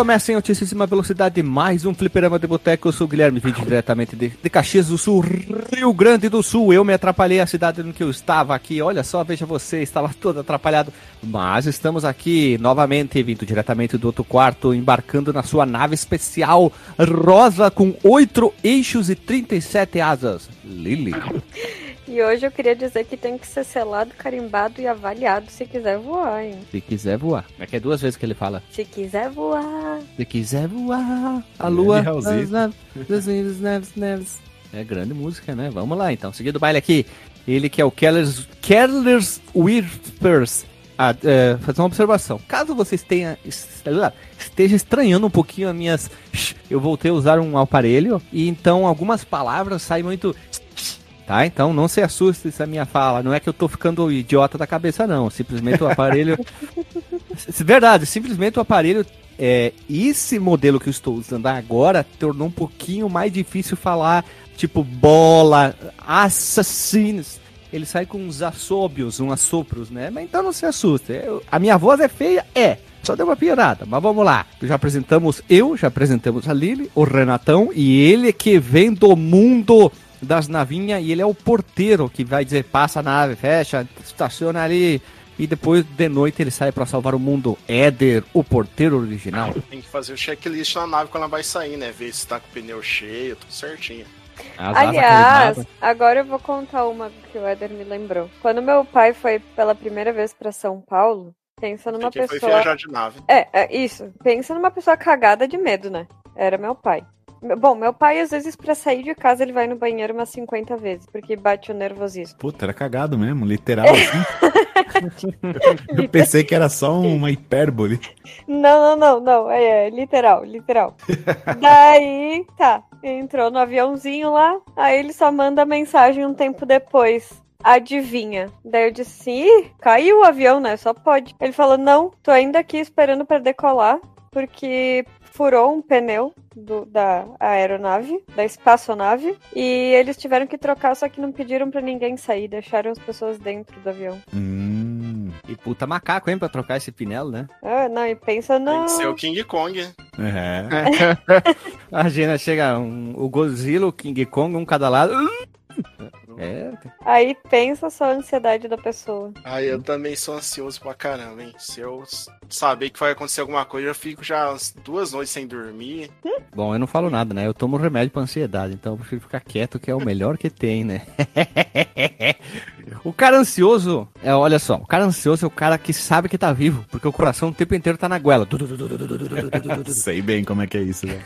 Recomeça em altíssima velocidade mais um fliperama de boteco. Eu sou o Guilherme, vídeo diretamente de, de Caxias do Sul, Rio Grande do Sul. Eu me atrapalhei a cidade no que eu estava aqui. Olha só, veja você, estava todo atrapalhado. Mas estamos aqui novamente, vindo diretamente do outro quarto, embarcando na sua nave especial rosa com oito eixos e 37 asas. Lily. E hoje eu queria dizer que tem que ser selado, carimbado e avaliado se quiser voar, hein? Se quiser voar. É que é duas vezes que ele fala. Se quiser voar. Se quiser voar. A lua. Neves, neves. É grande música, né? Vamos lá então. Seguindo o baile aqui. Ele que é o Kellers, Kellers Whispers. Ah, é, fazer uma observação. Caso vocês tenham, esteja estranhando um pouquinho as minhas. Eu voltei a usar um aparelho e então algumas palavras saem muito. Tá? Então não se assuste se a minha fala. Não é que eu tô ficando idiota da cabeça, não. Simplesmente o aparelho. Verdade, simplesmente o aparelho. É, esse modelo que eu estou usando agora tornou um pouquinho mais difícil falar, tipo bola, assassinos. Ele sai com uns assóbios, uns assopros, né? Mas então não se assuste. Eu- a minha voz é feia? É. Só deu uma piorada, mas vamos lá. Já apresentamos eu, já apresentamos a Lili, o Renatão, e ele que vem do mundo das navinhas, e ele é o porteiro que vai dizer, passa a nave, fecha, estaciona ali, e depois de noite ele sai pra salvar o mundo. Éder, o porteiro original. Tem que fazer o checklist na nave quando ela vai sair, né? Ver se tá com o pneu cheio, tudo certinho. As Aliás, agora eu vou contar uma que o Éder me lembrou. Quando meu pai foi pela primeira vez pra São Paulo, pensa numa Porque foi pessoa. viajar de nave. É, é, isso. Pensa numa pessoa cagada de medo, né? Era meu pai. Bom, meu pai, às vezes, pra sair de casa, ele vai no banheiro umas 50 vezes, porque bate o nervosismo. Puta, era cagado mesmo, literal assim. Eu pensei que era só uma hipérbole. Não, não, não, não. É, é literal, literal. Daí, tá. Entrou no aviãozinho lá, aí ele só manda mensagem um tempo depois. Adivinha? Daí eu disse assim: Ih, caiu o avião, né? Só pode. Ele falou: Não, tô ainda aqui esperando pra decolar, porque furou um pneu do- da aeronave, da espaçonave, e eles tiveram que trocar, só que não pediram pra ninguém sair, deixaram as pessoas dentro do avião. Hum, E puta macaco, hein, pra trocar esse pinelo, né? Ah, não, e pensa Tem no. que ser o King Kong. é. Imagina, chega um- o Godzilla, o King Kong, um cada lado. É, Aí pensa só a ansiedade da pessoa. Aí eu também sou ansioso pra caramba, hein? Se eu saber que vai acontecer alguma coisa, eu fico já duas noites sem dormir. Bom, eu não falo nada, né? Eu tomo remédio pra ansiedade, então eu prefiro ficar quieto, que é o melhor que tem, né? o cara ansioso, é, olha só, o cara ansioso é o cara que sabe que tá vivo, porque o coração o tempo inteiro tá na goela. Sei bem como é que é isso, velho.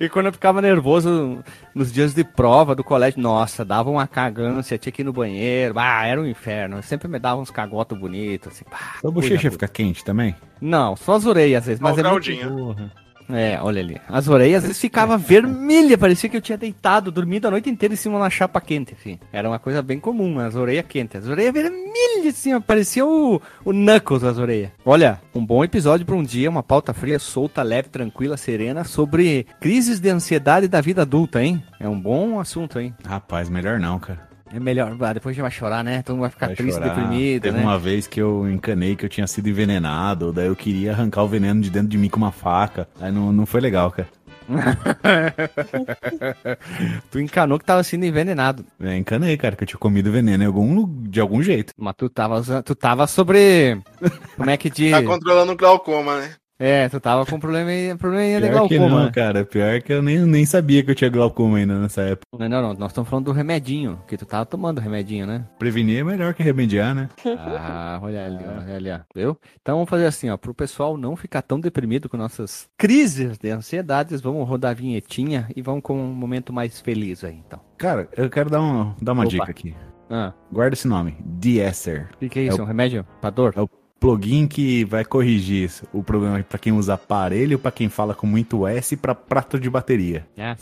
e quando eu ficava nervoso nos dias de prova do colégio, nossa, dava uma cagância, tinha que ir no banheiro, ah, era um inferno. Sempre me dava uns cagotos bonitos, assim, pá, Sua bochecha fica quente também? Não, só orelhas às vezes, mas Ó, o é muito... É, olha ali. As orelhas às vezes ficavam vermelhas, parecia que eu tinha deitado, dormido a noite inteira em cima de uma chapa quente, assim. Era uma coisa bem comum, as orelhas quentes. As orelhas vermelhas, assim, parecia o, o Knuckles das orelhas. Olha, um bom episódio para um dia, uma pauta fria, solta, leve, tranquila, serena, sobre crises de ansiedade da vida adulta, hein? É um bom assunto, hein? Rapaz, melhor não, cara. É melhor, ah, depois a gente vai chorar, né? Todo mundo vai ficar Vai triste, chorar. deprimido, Teve né? uma vez que eu encanei que eu tinha sido envenenado, daí eu queria arrancar o veneno de dentro de mim com uma faca. Aí não, não foi legal, cara. tu encanou que tava sendo envenenado. É, encanei, cara, que eu tinha comido veneno em algum, de algum jeito. Mas tu tava, tu tava sobre... Como é que diz? Tá controlando o glaucoma, né? É, tu tava com probleminha, probleminha de Pior que glaucoma. não, né? cara. Pior que eu nem, nem sabia que eu tinha glaucoma ainda nessa época. Não, não, não, nós estamos falando do remedinho, que tu tava tomando remedinho, né? Prevenir é melhor que remediar, né? Ah, olha ali, olha ali, ó. Viu? Então vamos fazer assim, ó, pro pessoal não ficar tão deprimido com nossas crises de ansiedades, vamos rodar a vinhetinha e vamos com um momento mais feliz aí, então. Cara, eu quero dar, um, dar uma Opa. dica aqui. Ah, Guarda esse nome. De-esser. o que, que é isso? É um remédio pra dor? É o plugin que vai corrigir o problema pra quem usa aparelho, pra quem fala com muito S pra prato de bateria. É.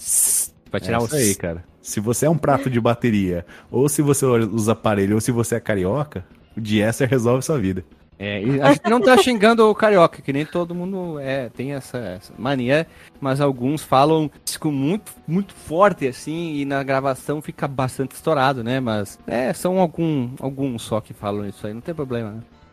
Pra tirar é isso aí, cara. Se você é um prato de bateria, ou se você usa aparelho, ou se você é carioca, o de-esser resolve sua vida. É, a gente não tá xingando o carioca, que nem todo mundo é, tem essa, essa mania, mas alguns falam com muito, muito forte, assim, e na gravação fica bastante estourado, né? Mas é, são algum, alguns só que falam isso aí, não tem problema, né?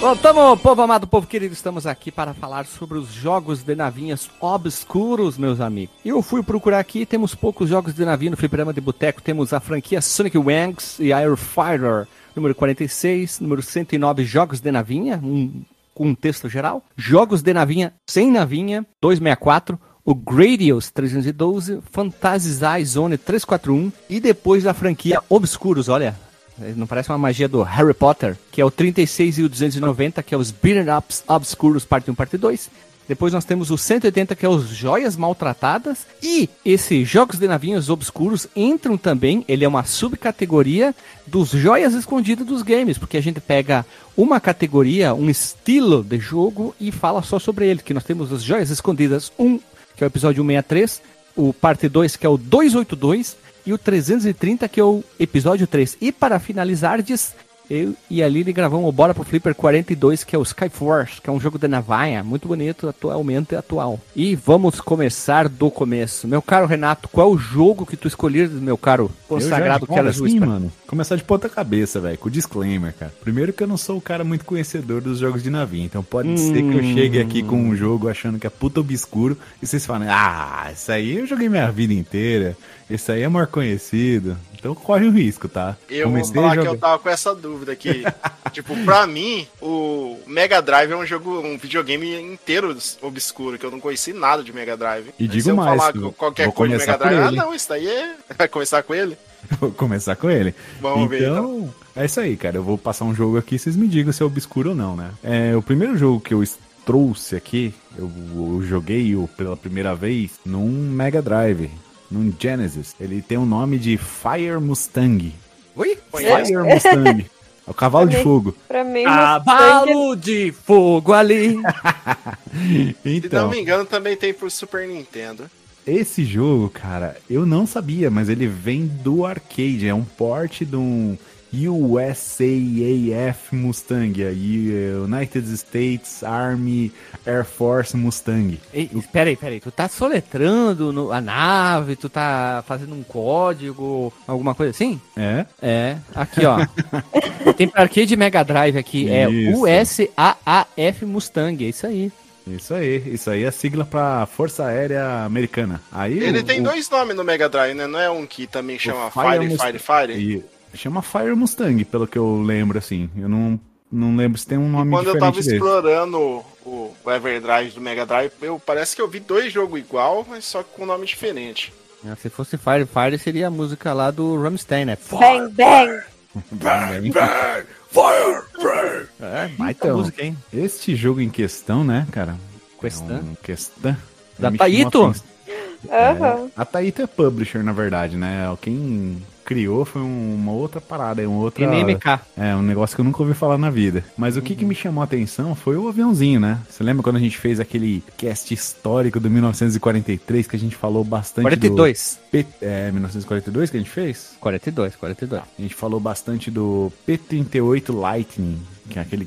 Voltamos, povo amado, povo querido, estamos aqui para falar sobre os jogos de navinhas obscuros, meus amigos. Eu fui procurar aqui, temos poucos jogos de navinha no fliperama de boteco, temos a franquia Sonic Wanks e Air Fighter, número 46, número 109, jogos de navinha, um, com um texto geral. Jogos de navinha sem navinha, 264, o Gradius 312, Fantasy Zone 341 e depois a franquia Obscuros, olha, não parece uma magia do Harry Potter, que é o 36 e o 290, que é os Beaten Ups Obscuros parte 1 parte 2. Depois nós temos o 180, que é os Joias Maltratadas. E esses Jogos de Navinhos Obscuros entram também, ele é uma subcategoria dos Joias Escondidas dos games, porque a gente pega uma categoria, um estilo de jogo e fala só sobre ele, que nós temos as Joias Escondidas 1, que é o episódio 163, o parte 2, que é o 282, e o 330, que é o episódio 3. E para finalizar, diz, eu e a Lili gravamos o Bora pro Flipper 42, que é o Skyforce, que é um jogo de navalha, muito bonito, atualmente atual. E vamos começar do começo. Meu caro Renato, qual é o jogo que tu escolheres, meu caro consagrado que era assim, mano. Começar de ponta cabeça, velho, com disclaimer, cara. Primeiro que eu não sou o cara muito conhecedor dos jogos de navinha, então pode hum... ser que eu chegue aqui com um jogo achando que é puta obscuro e vocês falem, ah, isso aí eu joguei minha vida inteira. Esse aí é maior conhecido. Então corre o risco, tá? Eu Comecei vou falar que eu tava com essa dúvida aqui. tipo, pra mim, o Mega Drive é um jogo, um videogame inteiro obscuro, que eu não conheci nada de Mega Drive. E digo mais, falar qualquer coisa de Mega Drive, ah não, isso daí é... Vai começar com ele? Vou começar com ele. Vamos então, ver, então. É isso aí, cara. Eu vou passar um jogo aqui, vocês me digam se é obscuro ou não, né? É, o primeiro jogo que eu trouxe aqui, eu, eu joguei pela primeira vez num Mega Drive no Genesis. Ele tem o nome de Fire Mustang. Oi? Fire Mustang. É o cavalo pra de mim, fogo. Pra mim, Cavalo de fogo ali. então, Se não me engano, também tem pro Super Nintendo. Esse jogo, cara, eu não sabia, mas ele vem do arcade. É um port de um USAAF Mustang, a United States Army Air Force Mustang. Ei, peraí, peraí, tu tá soletrando no, a nave, tu tá fazendo um código, alguma coisa assim? É? É, aqui ó. Tem pra arcade Mega Drive aqui, é isso. é USAAF Mustang, é isso aí. Isso aí, isso aí é sigla pra Força Aérea Americana. Aí Ele o, tem o... dois nomes no Mega Drive, né? Não é um que também chama Fire, Fire, Fire, Fire? E Chama Fire Mustang, pelo que eu lembro, assim. Eu não, não lembro se tem um nome e quando diferente eu tava desse. explorando o, o Everdrive do Mega Drive, eu, parece que eu vi dois jogos igual, mas só com nome diferente. Ah, se fosse Fire Fire, seria a música lá do Rammstein, né? Bang, bang! Bang, bang! Fire, bang! É, então, música, hein? Este jogo em questão, né, cara? Questão? É um questão. Da Taito? Uhum. É, a Taito é publisher, na verdade, né? Quem criou foi um, uma outra parada, um outra. NMK. É, um negócio que eu nunca ouvi falar na vida. Mas o que, que me chamou a atenção foi o aviãozinho, né? Você lembra quando a gente fez aquele cast histórico do 1943 que a gente falou bastante 42. do. P... É, 1942 que a gente fez? 42, 42. A gente falou bastante do P-38 Lightning, que é aquele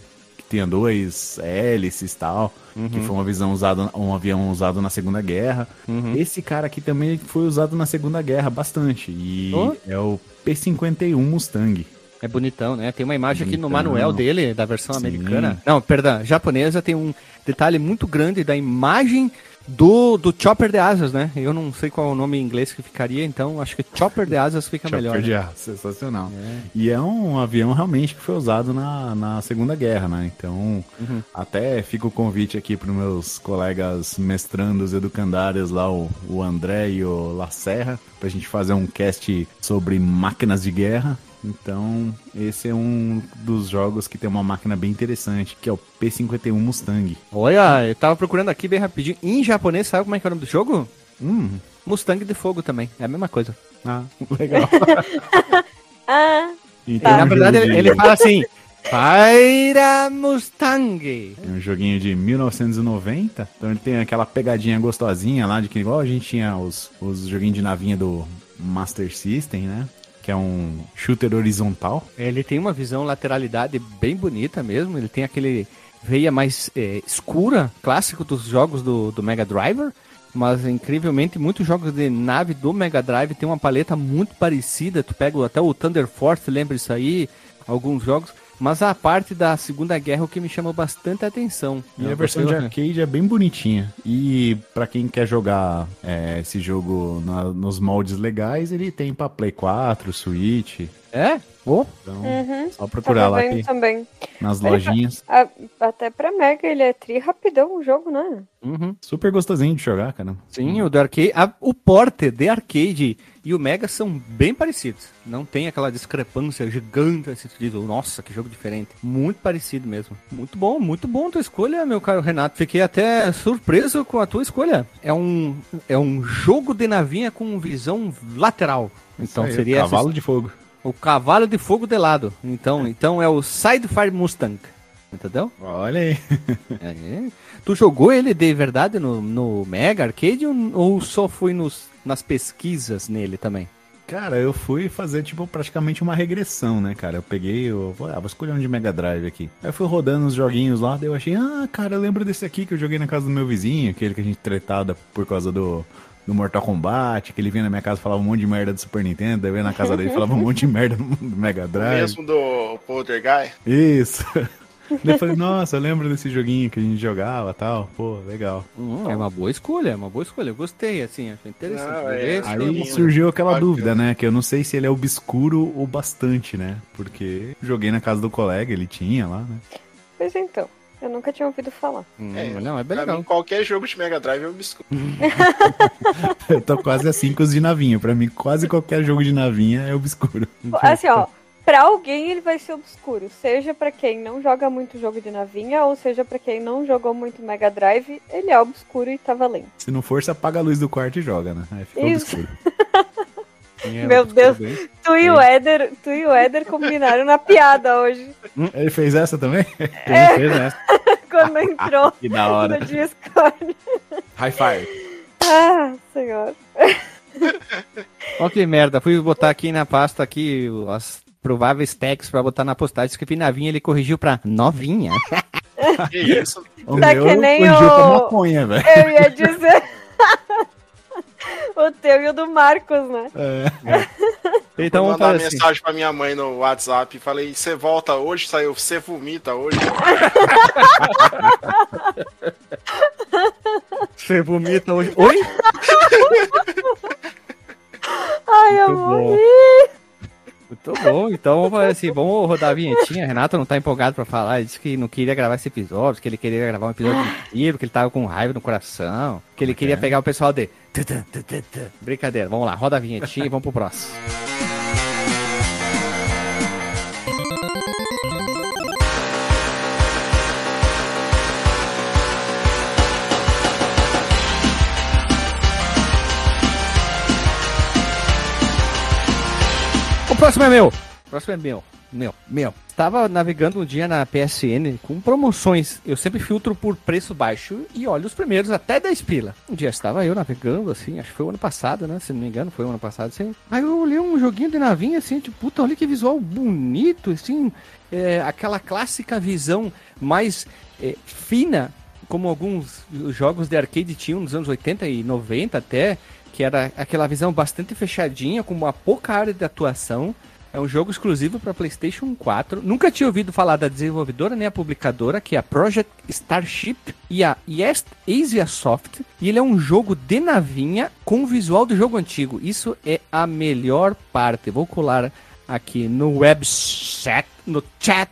tinha dois hélices e tal, uhum. que foi uma visão usada, um avião usado na Segunda Guerra. Uhum. Esse cara aqui também foi usado na Segunda Guerra bastante. E oh. é o P-51 Mustang. É bonitão, né? Tem uma imagem bonitão. aqui no manual dele, da versão Sim. americana. Não, perdão, japonesa tem um detalhe muito grande da imagem do, do Chopper de Asas, né? Eu não sei qual é o nome em inglês que ficaria, então acho que Chopper de Asas fica Chopper melhor. Chopper de né? Asas, sensacional. É. E é um avião realmente que foi usado na, na Segunda Guerra, né? Então, uhum. até fica o convite aqui para os meus colegas mestrandos educandários lá, o, o André e o Lacerra, para a gente fazer um cast sobre máquinas de guerra Então, esse é um dos jogos que tem uma máquina bem interessante, que é o P51 Mustang. Olha, eu tava procurando aqui bem rapidinho. Em japonês, sabe como é que é o nome do jogo? Hum, Mustang de fogo também. É a mesma coisa. ah, legal. Ah, Então, na verdade, ele, de- ele fala assim: Paira Mustang. É um joguinho de 1990. Então ele tem aquela pegadinha gostosinha lá de que igual a gente tinha os, os joguinhos de navinha do Master System, né? Que é um shooter horizontal. Ele tem uma visão lateralidade bem bonita mesmo. Ele tem aquele veia mais é, escura, clássico dos jogos do, do Mega Driver. Mas incrivelmente, muitos jogos de nave do Mega Drive tem uma paleta muito parecida. Tu pega até o Thunder Force, lembra isso aí? Alguns jogos. Mas a parte da Segunda Guerra é o que me chamou bastante atenção. E a Eu versão de arcade é bem bonitinha. E pra quem quer jogar é, esse jogo na- nos moldes legais, ele tem pra Play 4, Switch. É? Oh, Então, uhum. só procurar Tava lá aqui, também. nas Ele lojinhas. A- até pra Mega ele é tri rapidão o jogo, né? uhum. Super gostosinho de jogar, cara. Sim, o do arcade. a- o porte de arcade e o Mega são bem parecidos. Não tem aquela discrepância gigante, assim, tu diz, nossa, que jogo diferente. Muito parecido mesmo. Muito bom, muito bom tua escolha, meu caro Renato. Fiquei até surpreso com a tua escolha. É um, é um jogo de navinha com visão lateral. Então aí, seria essa- Cavalo de Fogo. O cavalo de fogo de lado. Então, então é o Sidefire Mustang. Entendeu? Olha aí. É. Tu jogou ele de verdade no, no Mega Arcade ou, só foi nos, nas pesquisas nele também? Cara, eu fui fazer, tipo, praticamente uma regressão, né, cara? Eu peguei, eu vou, ah, vou escolher um de Mega Drive aqui. Aí eu fui rodando os joguinhos lá, daí eu achei, ah, cara, eu lembro desse aqui que eu joguei na casa do meu vizinho, aquele que a gente tretada por causa do, do Mortal Kombat, que ele vinha na minha casa e falava um monte de merda do Super Nintendo, daí eu ia na casa dele e falava um monte de merda do Mega Drive. Mesmo do Polter Guy. Isso. daí eu falei, nossa, eu lembro desse joguinho que a gente jogava e tal. Pô, legal. Hum, é uma boa escolha, é uma boa escolha. Eu gostei, assim, achei interessante. Não, é, Aí surgiu aquela bacana. dúvida, né? Que eu não sei se ele é obscuro ou bastante, né? Porque joguei na casa do colega, ele tinha lá, né? Pois então, eu nunca tinha ouvido falar. Hum, É, não, é bem Pra legal. mim, qualquer jogo de Mega Drive é obscuro. Eu tô quase assim com os de navinha. Pra mim, quase qualquer jogo de navinha é obscuro. Assim, ó, pra alguém ele vai ser obscuro. Seja pra quem não joga muito jogo de navinha, ou seja pra quem não jogou muito Mega Drive, ele é obscuro e tá valendo. Se não for, você apaga a luz do quarto e joga, né? Aí fica Isso. obscuro. É, Meu Deus. Tu e o Éder, tu e o Éder combinaram na piada hoje, Ele fez essa também? Ele fez essa. quando entrou Que da hora. no Discord. High five. Ah, senhor. Ó que merda, fui botar aqui na pasta aqui as prováveis tags pra botar na postagem, escrevi navinha, ele corrigiu pra novinha. Que isso? O Tá meu que nem o- pra maconha, velho. Eu ia dizer. O teu e o do Marcos, né? Então Vou mandar assim. mensagem pra minha mãe no WhatsApp. Falei, você volta hoje? Saiu, você vomita hoje? Você vomita hoje. Oi? Ai, eu Muito bom. Muito bom, então vamos fazer assim, vamos rodar a vinhetinha. Renato não tá empolgado pra falar, ele disse que não queria gravar esse episódio, que ele queria gravar um episódio inteiro, que ele tava com raiva no coração, que ele queria pegar o pessoal de. Brincadeira, vamos lá, roda a vinhetinha e vamos pro próximo. Próximo é meu. Próximo é meu. Meu, meu. Tava navegando um dia na PSN com promoções. Eu sempre filtro por preço baixo e olho os primeiros até 10 pila. Um dia estava eu navegando, assim, acho que foi o ano passado, né? Se não me engano, foi o ano passado, assim. Aí eu olhei um joguinho de navinha, assim, tipo, puta, olha que visual bonito, assim. É, aquela clássica visão mais é, fina, como alguns jogos de arcade tinham nos anos 80 e 90 até, que era aquela visão bastante fechadinha, com uma pouca área de atuação. É um jogo exclusivo para PlayStation 4. Nunca tinha ouvido falar da desenvolvedora nem a publicadora, que é a Project Starship e a Yes Asia Soft. E ele é um jogo de navinha com o visual do jogo antigo. Isso é a melhor parte. Vou colar aqui no webchat, no chat,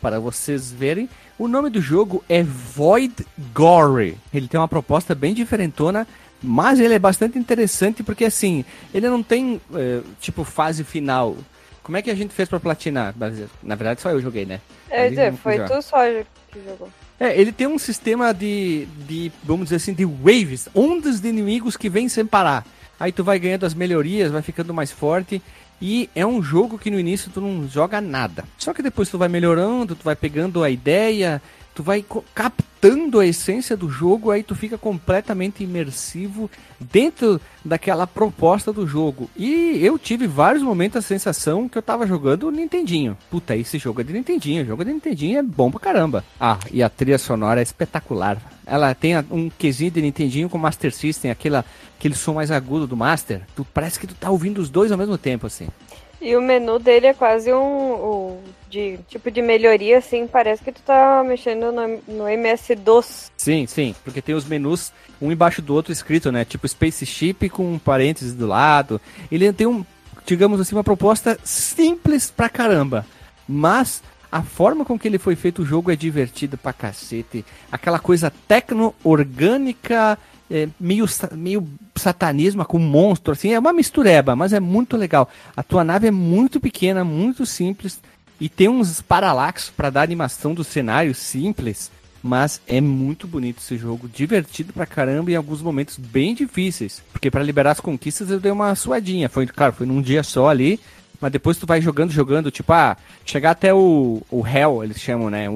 para vocês verem. O nome do jogo é Void Gore. Ele tem uma proposta bem diferentona, mas ele é bastante interessante porque assim, ele não tem eh, tipo fase final. Como é que a gente fez pra platinar? Na verdade, só eu joguei, né? É, dizer, foi tu só que jogou. É, ele tem um sistema de, de, vamos dizer assim, de waves, ondas de inimigos que vêm sem parar. Aí tu vai ganhando as melhorias, vai ficando mais forte. E é um jogo que no início tu não joga nada. Só que depois tu vai melhorando, tu vai pegando a ideia, tu vai captando a essência do jogo, aí tu fica completamente imersivo dentro daquela proposta do jogo. E eu tive vários momentos a sensação que eu tava jogando Nintendinho. Puta, esse jogo é de Nintendinho, o jogo de Nintendinho é bom pra caramba. Ah, e a trilha sonora é espetacular. Ela tem um quesinho de Nintendinho com Master System, aquela, aquele som mais agudo do Master. Tu parece que tu tá ouvindo os dois ao mesmo tempo, assim. E o menu dele é quase um, um de tipo de melhoria, assim, parece que tu tá mexendo no, no MS-DOS. Sim, sim, porque tem os menus um embaixo do outro escrito, né? Tipo Spaceship com parênteses do lado. Ele tem um, digamos assim, uma proposta simples pra caramba. Mas a forma com que ele foi feito o jogo é divertida pra cacete. Aquela coisa tecno-orgânica é, meio, meio satanismo com monstro, assim, é uma mistureba, mas é muito legal. A tua nave é muito pequena, muito simples, e tem uns paralaxos para dar animação do cenário simples, mas é muito bonito esse jogo, divertido pra caramba e em alguns momentos bem difíceis, porque para liberar as conquistas eu dei uma suadinha, foi, claro, foi num dia só ali, mas depois tu vai jogando, jogando, tipo, ah, chegar até o, o Hell, eles chamam, né,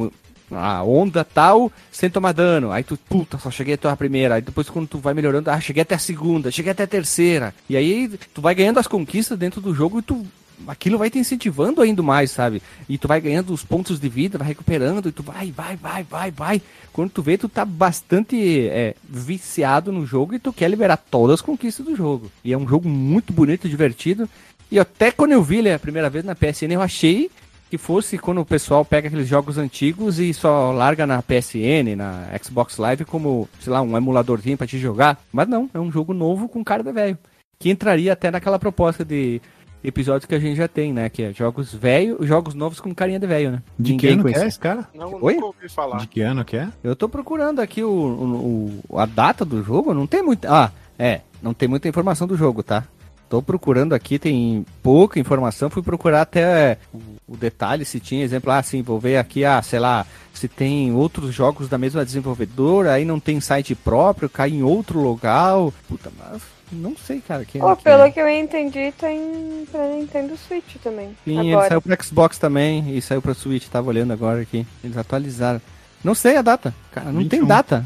a onda tal, sem tomar dano. Aí tu, puta, só cheguei até a primeira. Aí depois quando tu vai melhorando, ah, cheguei até a segunda, cheguei até a terceira. E aí tu vai ganhando as conquistas dentro do jogo e tu aquilo vai te incentivando ainda mais, sabe? E tu vai ganhando os pontos de vida, vai recuperando, e tu vai, vai, vai, vai, vai. Quando tu vê, tu tá bastante é, viciado no jogo e tu quer liberar todas as conquistas do jogo. E é um jogo muito bonito, divertido. E até quando eu vi ele a primeira vez na PSN, eu achei que fosse quando o pessoal pega aqueles jogos antigos e só larga na PSN, na Xbox Live como, sei lá, um emuladorzinho para te jogar. Mas não, é um jogo novo com cara de velho. Que entraria até naquela proposta de episódios que a gente já tem, né? Que é jogos velho, jogos novos com carinha de velho, né? De Ninguém que ano conhece. que é esse cara? Não, Oi? nunca ouvi falar. De que ano que é? Eu tô procurando aqui o, o, o, a data do jogo, não tem muita... Ah, é, não tem muita informação do jogo, tá? Tô procurando aqui, tem pouca informação. Fui procurar até é, o detalhe, se tinha exemplo, ah, sim, vou ver aqui, ah, sei lá, se tem outros jogos da mesma desenvolvedora, aí não tem site próprio, cai em outro local. Puta, mas não sei, cara. Quem, oh, pelo é. que eu entendi, tem pra Nintendo Switch também. Sim, agora. ele saiu pro Xbox também e saiu pra Switch, tava olhando agora aqui. Eles atualizaram. Não sei a data, cara, não 21. tem data.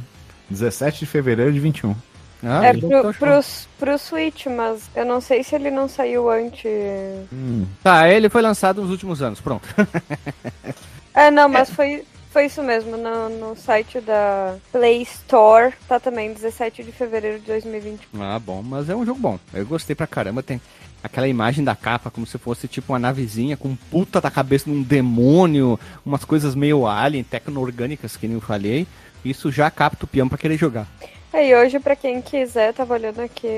17 de fevereiro de 21. Ah, é pro, pro, pro Switch, mas eu não sei se ele não saiu antes. Hum. Tá, ele foi lançado nos últimos anos, pronto. é, não, mas é. foi, foi isso mesmo. No, no site da Play Store tá também 17 de fevereiro de 2020. Ah, bom, mas é um jogo bom. Eu gostei pra caramba. Tem aquela imagem da capa como se fosse tipo uma navezinha com puta da cabeça de um demônio, umas coisas meio alien, tecno-orgânicas que nem eu falei. Isso já capta o peão pra querer jogar. É, hoje, pra quem quiser, tava olhando aqui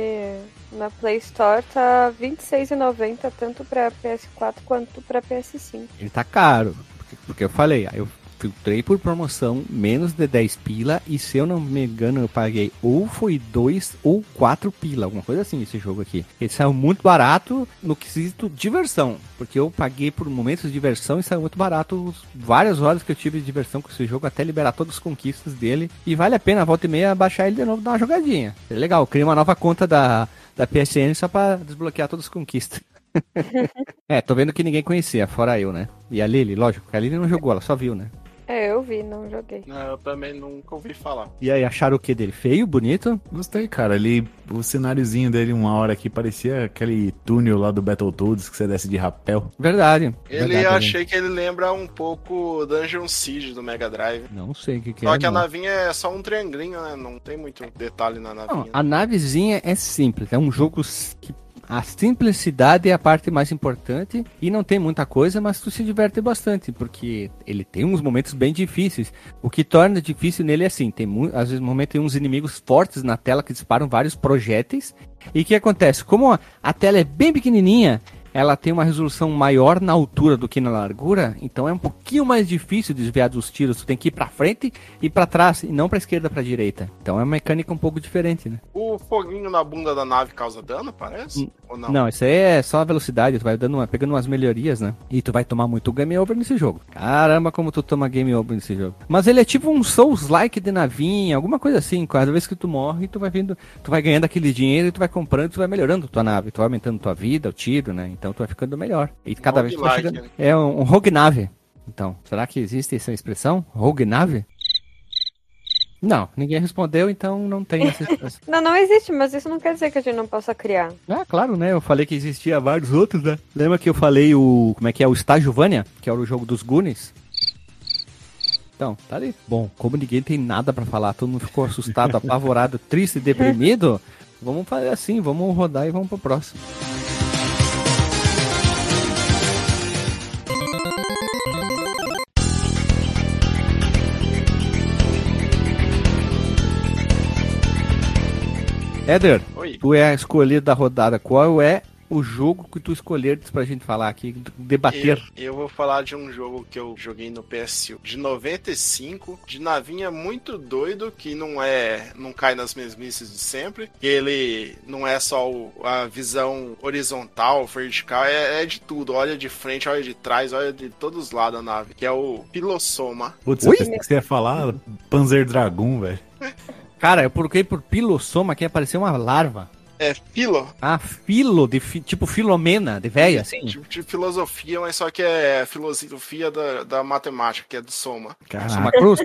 na Play Store, tá R$26,90 tanto pra PS4 quanto pra PS5. Ele tá caro, porque, porque eu falei, eu filtrei por promoção, menos de 10 pila, e se eu não me engano, eu paguei ou foi 2 ou 4 pila, alguma coisa assim esse jogo aqui. Ele saiu muito barato no quesito diversão, porque eu paguei por momentos de diversão e saiu muito barato várias horas que eu tive de diversão com esse jogo até liberar todas as conquistas dele. E vale a pena, volta e meia, baixar ele de novo dar uma jogadinha. É legal, cria uma nova conta da, da PSN só pra desbloquear todas as conquistas. é, tô vendo que ninguém conhecia, fora eu, né? E a Lily, lógico, a Lily não jogou, ela só viu, né? É, eu vi, não joguei. Não, eu também nunca ouvi falar. E aí, acharam o que dele? Feio, bonito? Gostei, cara. Ele, o cenáriozinho dele, uma hora aqui, parecia aquele túnel lá do Battletoads que você desce de rapel. Verdade. Ele verdade, achei que ele lembra um pouco Dungeon Siege do Mega Drive. Não sei o que, que só é. Só que não. a navinha é só um triangulinho, né? Não tem muito detalhe na navinha. Não, a navezinha é simples. É um jogo que a simplicidade é a parte mais importante e não tem muita coisa, mas tu se diverte bastante, porque ele tem uns momentos bem difíceis. O que torna difícil nele é assim, tem às vezes momentos tem uns inimigos fortes na tela que disparam vários projéteis. E o que acontece? Como a tela é bem pequenininha, ela tem uma resolução maior na altura do que na largura, então é um pouquinho mais difícil desviar dos tiros. Tu tem que ir pra frente e para trás, e não pra esquerda pra direita. Então é uma mecânica um pouco diferente, né? O foguinho na bunda da nave causa dano, parece? Ou não? Não, isso aí é só a velocidade, tu vai dando uma, pegando umas melhorias, né? E tu vai tomar muito game over nesse jogo. Caramba, como tu toma game over nesse jogo. Mas ele é tipo um Souls-like de navinha, alguma coisa assim. Cada vez que tu morre, tu vai vindo, tu vai ganhando aquele dinheiro e tu vai comprando, tu vai melhorando tua nave, tu vai aumentando tua vida, o tiro, né? Então tu vai ficando melhor. E cada vez que tu vai chegando... É um, um rogue nave. Então, será que existe essa expressão? Rogue nave? Não, ninguém respondeu, então não tem essa expressão. não, não existe, mas isso não quer dizer que a gente não possa criar. Ah, claro, né? Eu falei que existia vários outros, né? Lembra que eu falei o. Como é que é? O Estágio Vânia, que era o jogo dos Goonies? Então, tá ali. Bom, como ninguém tem nada para falar, todo mundo ficou assustado, apavorado, triste, deprimido, vamos fazer assim, vamos rodar e vamos pro próximo. Éder, Oi. tu é a escolhido da rodada. Qual é o jogo que tu escolheres pra gente falar aqui, debater? Eu, eu, vou falar de um jogo que eu joguei no PS1 de 95, de navinha muito doido, que não é. não cai nas mesmices de sempre. Que ele não é só o, a visão horizontal, vertical, é, é, de tudo. Olha de frente, olha de trás, olha de todos os lados da nave. Que é o Pilossoma. Putz, eu pensei que você ia falar Panzer Dragon, velho. Cara, eu procurei por pilossoma que apareceu uma larva. É, filo. Ah, filo, de fi, tipo filomena, de velha, assim? Tipo de filosofia, mas só que é filosofia da, da matemática, que é do soma. Soma cruz?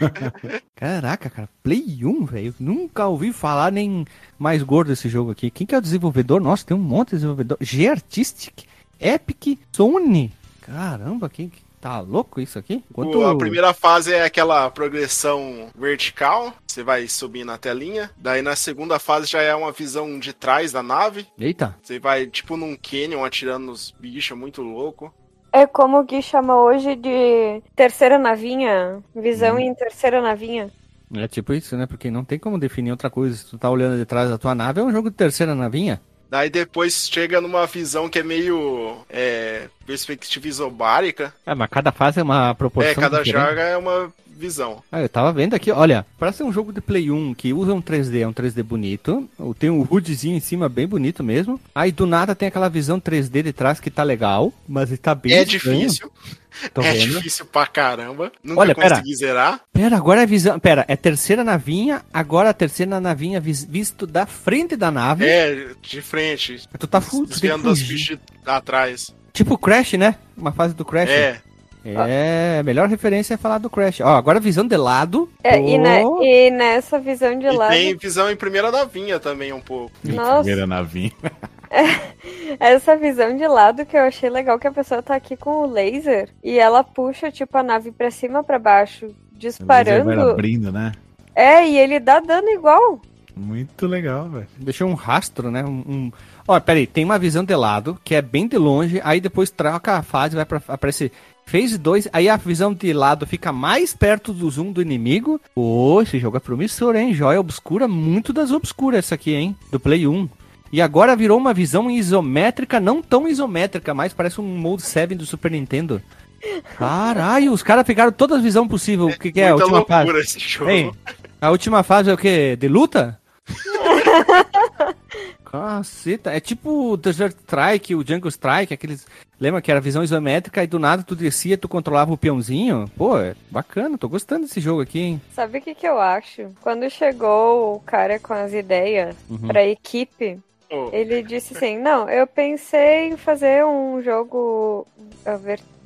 Caraca, cara, Play 1, velho. Nunca ouvi falar nem mais gordo desse jogo aqui. Quem que é o desenvolvedor? Nossa, tem um monte de desenvolvedor. G-Artistic, Epic, Sony. Caramba, quem, Tá louco isso aqui? Quanto... A primeira fase é aquela progressão vertical, você vai subir na telinha. Daí na segunda fase já é uma visão de trás da nave. Eita. Você vai tipo num canyon atirando nos bichos, muito louco. É como o Gui chama hoje de terceira navinha, visão hum. em terceira navinha. É tipo isso, né? Porque não tem como definir outra coisa. Se tu tá olhando de trás da tua nave, é um jogo de terceira navinha. Daí depois chega numa visão que é meio é, perspectiva isobárica. É, mas cada fase é uma proporção. É, cada diferente. joga é uma visão. Ah, eu tava vendo aqui, olha, parece um jogo de Play 1 que usa um 3D, é um 3D bonito. Tem um HUDzinho em cima bem bonito mesmo. Aí do nada tem aquela visão 3D de trás que tá legal, mas está bem. É estranho. difícil. Tô é vendo. difícil pra caramba. Nunca Olha, consegui pera. zerar. Pera, agora é visão. Pera, é terceira navinha, agora a terceira navinha visto da frente da nave. É, de frente. Tu tá fudido. Desviando bichas atrás. Tipo Crash, né? Uma fase do Crash. É. É, a melhor referência é falar do Crash. Ó, agora visão de lado. É, oh. e, ne e, nessa visão de e lado. Tem visão em primeira navinha também, um pouco. Nossa. Primeira navinha. essa visão de lado que eu achei legal que a pessoa tá aqui com o laser e ela puxa tipo a nave para cima para baixo, disparando. Vai abrindo, né? É, e ele dá dano igual. Muito legal, velho. Deixou um rastro, né? Um, um... Ó, peraí, tem uma visão de lado, que é bem de longe, aí depois troca a fase, vai pra, aparecer Phase 2, aí a visão de lado fica mais perto do zoom do inimigo. Pô, esse jogo é promissor, hein? Joia obscura, muito das obscuras essa aqui, hein? Do Play 1. E agora virou uma visão isométrica, não tão isométrica, mas parece um Mode 7 do Super Nintendo. Caralho, os caras pegaram todas as visões possíveis. O que, que é a última fase? Esse jogo. Ei, a última fase é o quê? De luta? Caceta, é tipo o Desert Strike, o Jungle Strike, aqueles. Lembra que era visão isométrica e do nada tu descia, tu controlava o peãozinho? Pô, é bacana, tô gostando desse jogo aqui, hein? Sabe o que, que eu acho? Quando chegou o cara com as ideias uhum. pra equipe, Oh. Ele disse assim: Não, eu pensei em fazer um jogo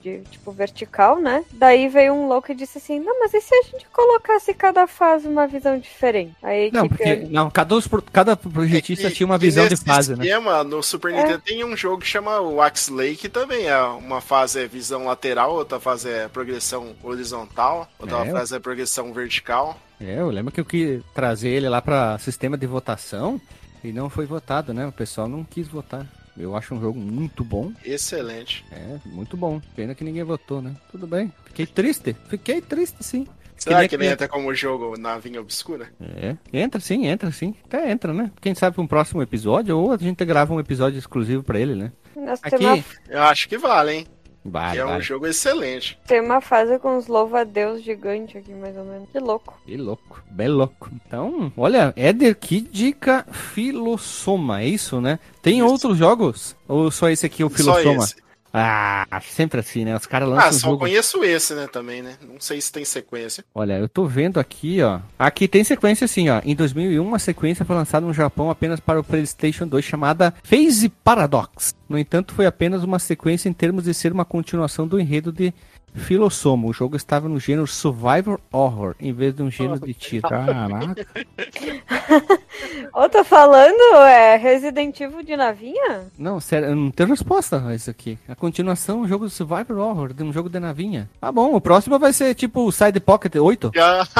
de, tipo vertical, né? Daí veio um louco e disse assim: Não, mas e se a gente colocasse cada fase uma visão diferente? Aí não, porque não, cada, cada projetista é tinha uma visão de fase, né? esquema, né? No Super Nintendo é. tem um jogo que chama o Axe Lake, que também é uma fase é visão lateral, outra fase é progressão horizontal, outra é. fase é progressão vertical. É, eu lembro que eu quis trazer ele lá para sistema de votação. E não foi votado, né? O pessoal não quis votar. Eu acho um jogo muito bom. Excelente. É, muito bom. Pena que ninguém votou, né? Tudo bem. Fiquei triste. Fiquei triste, sim. Será que, que ele entra como jogo na vinha obscura? É, entra sim, entra sim. Até entra, né? Quem sabe pra um próximo episódio, ou a gente grava um episódio exclusivo para ele, né? Nós Aqui. uma, Eu acho que vale, hein? Vale, Que é um jogo excelente. tem uma fase com os louva-a-deus gigante aqui, mais ou menos. Que louco. Que louco, bem louco. Então, olha, Éder, que dica filossoma, é isso, né? Tem Isso. outros jogos? Ou só esse aqui, o Só filossoma? esse. Ah, sempre assim, né? Os caras lançam Ah, só jogo. conheço esse, né, também, né? Não sei se tem sequência. Olha, eu tô vendo aqui, ó. Aqui tem sequência assim, ó. Em 2001, uma sequência foi lançada no Japão apenas para o PlayStation 2 chamada Phase Paradox. No entanto, foi apenas uma sequência em termos de ser uma continuação do enredo de Filosoma. O jogo estava no gênero Survivor Horror, em vez de um gênero de tiro. Caraca. Ô, tô falando, é Resident Evil de navinha? Não, sério, eu não tenho resposta a isso aqui. A continuação é um jogo de Survivor Horror, de um jogo de navinha. Tá bom, o próximo vai ser tipo Side Pocket 8. Já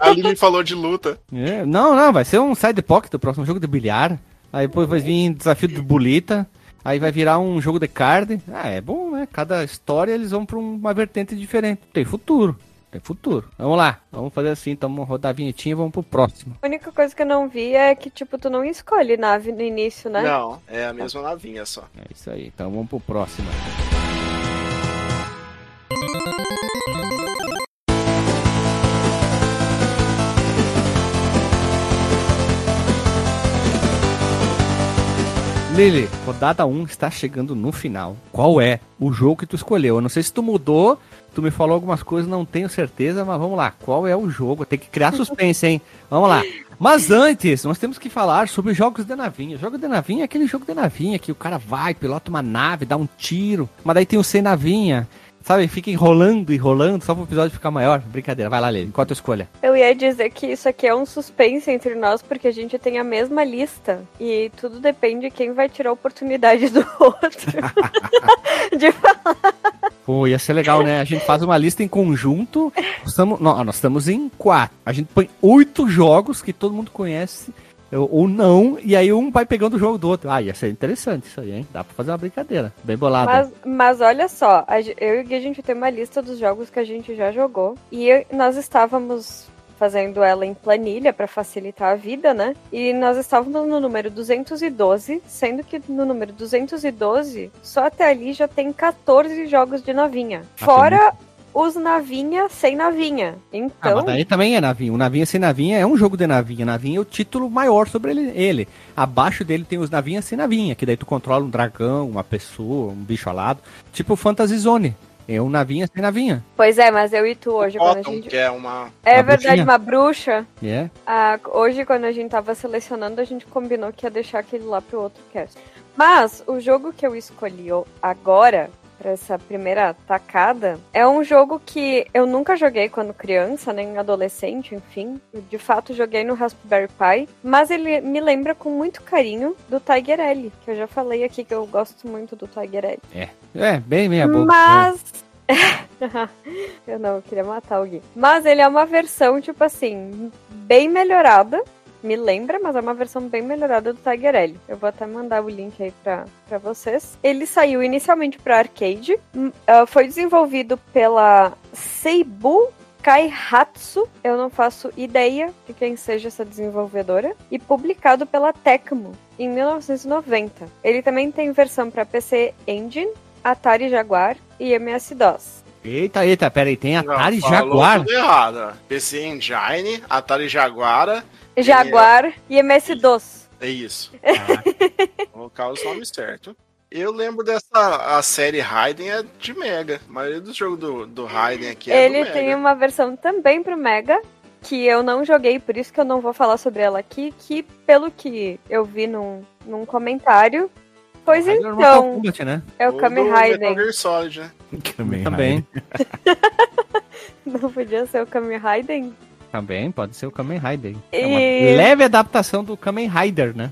a Lili falou de luta. É, não, não, vai ser um Side Pocket, o próximo jogo de bilhar. Aí depois vai vir desafio de bolita. Aí vai virar um jogo de card. Ah, é bom, né? Cada história eles vão pra uma vertente diferente. Tem futuro. Tem futuro. Vamos lá. Vamos fazer assim, então vamos rodar a vinhetinha e vamos pro próximo. A única coisa que eu não vi é que, tipo, tu não escolhe nave no início, né? Não, é a mesma navinha só. É isso aí. Então vamos pro próximo. Lili, rodada 1 está chegando no final. Qual é o jogo que tu escolheu? Eu não sei se tu mudou, tu me falou algumas coisas, não tenho certeza, mas vamos lá. Qual é o jogo? Tem que criar suspense, hein? Vamos lá. Mas antes, nós temos que falar sobre jogos de navinha. Jogo de navinha é aquele jogo de navinha que o cara vai, pilota uma nave, dá um tiro, mas daí tem o sem navinha. Sabe, fica enrolando, enrolando, só pro episódio ficar maior. Brincadeira, vai lá, Lili. Qual a tua escolha? Eu ia dizer que isso aqui é um suspense entre nós, porque a gente tem a mesma lista. E tudo depende de quem vai tirar a oportunidade do outro. de falar. Pô, ia ser legal, né? A gente faz uma lista em conjunto. Nós estamos, nós estamos em quatro. A gente põe oito jogos que todo mundo conhece, ou- não, e aí um vai pegando o jogo do outro. Ah, ia ser interessante isso aí, hein? Dá pra fazer uma brincadeira. Bem bolada. Mas, mas olha só, eu e o Gui, a gente tem uma lista dos jogos que a gente já jogou. E nós estávamos fazendo ela em planilha para facilitar a vida, né? E nós estávamos no número 212, sendo que no número 212, só até ali já tem 14 jogos de navinha. Ah, Fora os navinha sem navinha. Ah, Então, mas daí também é navinha. O navinha sem navinha é um jogo de navinha. Navinha é o título maior sobre ele. ele. Abaixo dele tem os navinha sem navinha, que daí tu controla um dragão, uma pessoa, um bicho alado. Tipo Fantasy Zone. É um navinha sem navinha. pois é, mas eu e tu hoje, quando a Cotton, gente... que é uma. É uma verdade, bruxinha. uma bruxa. É. Ah, hoje, quando a gente tava selecionando, a gente combinou que ia deixar aquele lá pro outro cast. Mas o jogo que eu escolhi o- agora, pra essa primeira tacada, é um jogo que eu nunca joguei quando criança, nem adolescente, enfim. Eu, de fato, joguei no Raspberry Pi. Mas ele me lembra com muito carinho do Tiger L, que eu já falei aqui que eu gosto muito do Tiger L. É, bem meia boca. Mas. eu não, eu queria matar alguém. Mas ele é uma versão, tipo assim, bem melhorada. Me lembra, mas é uma versão bem melhorada do Tiger L. Eu vou até mandar o link aí pra, pra vocês. Ele saiu inicialmente pra arcade. hum, ah, foi desenvolvido pela Seibu Kaihatsu, eu não faço ideia de quem seja essa desenvolvedora, e publicado pela Tecmo em 1990. Ele também tem versão para PC Engine, Atari Jaguar e MS-DOS. Eita, eita, pera aí. Tem Não, Atari falou Jaguar. Tudo errado. PC Engine, Atari Jaguara. Jaguar e MS-DOS. É isso. Vou colocar os nomes certos. Eu lembro dessa a série Raiden é de Mega. A maioria dos jogos do, do Raiden aqui é do Ele Mega. tem uma versão também pro Mega, que eu não joguei, por isso que eu não vou falar sobre ela aqui, que pelo que eu vi num, num comentário, pois Raiden é então, Kombat, né? é o Kamen Metal Raiden. Gear Solid, né? Também. Também. Não podia ser o Kamen Raiden? Também, pode ser o Kamen Rider. É E- uma leve adaptação do Kamen Rider, né?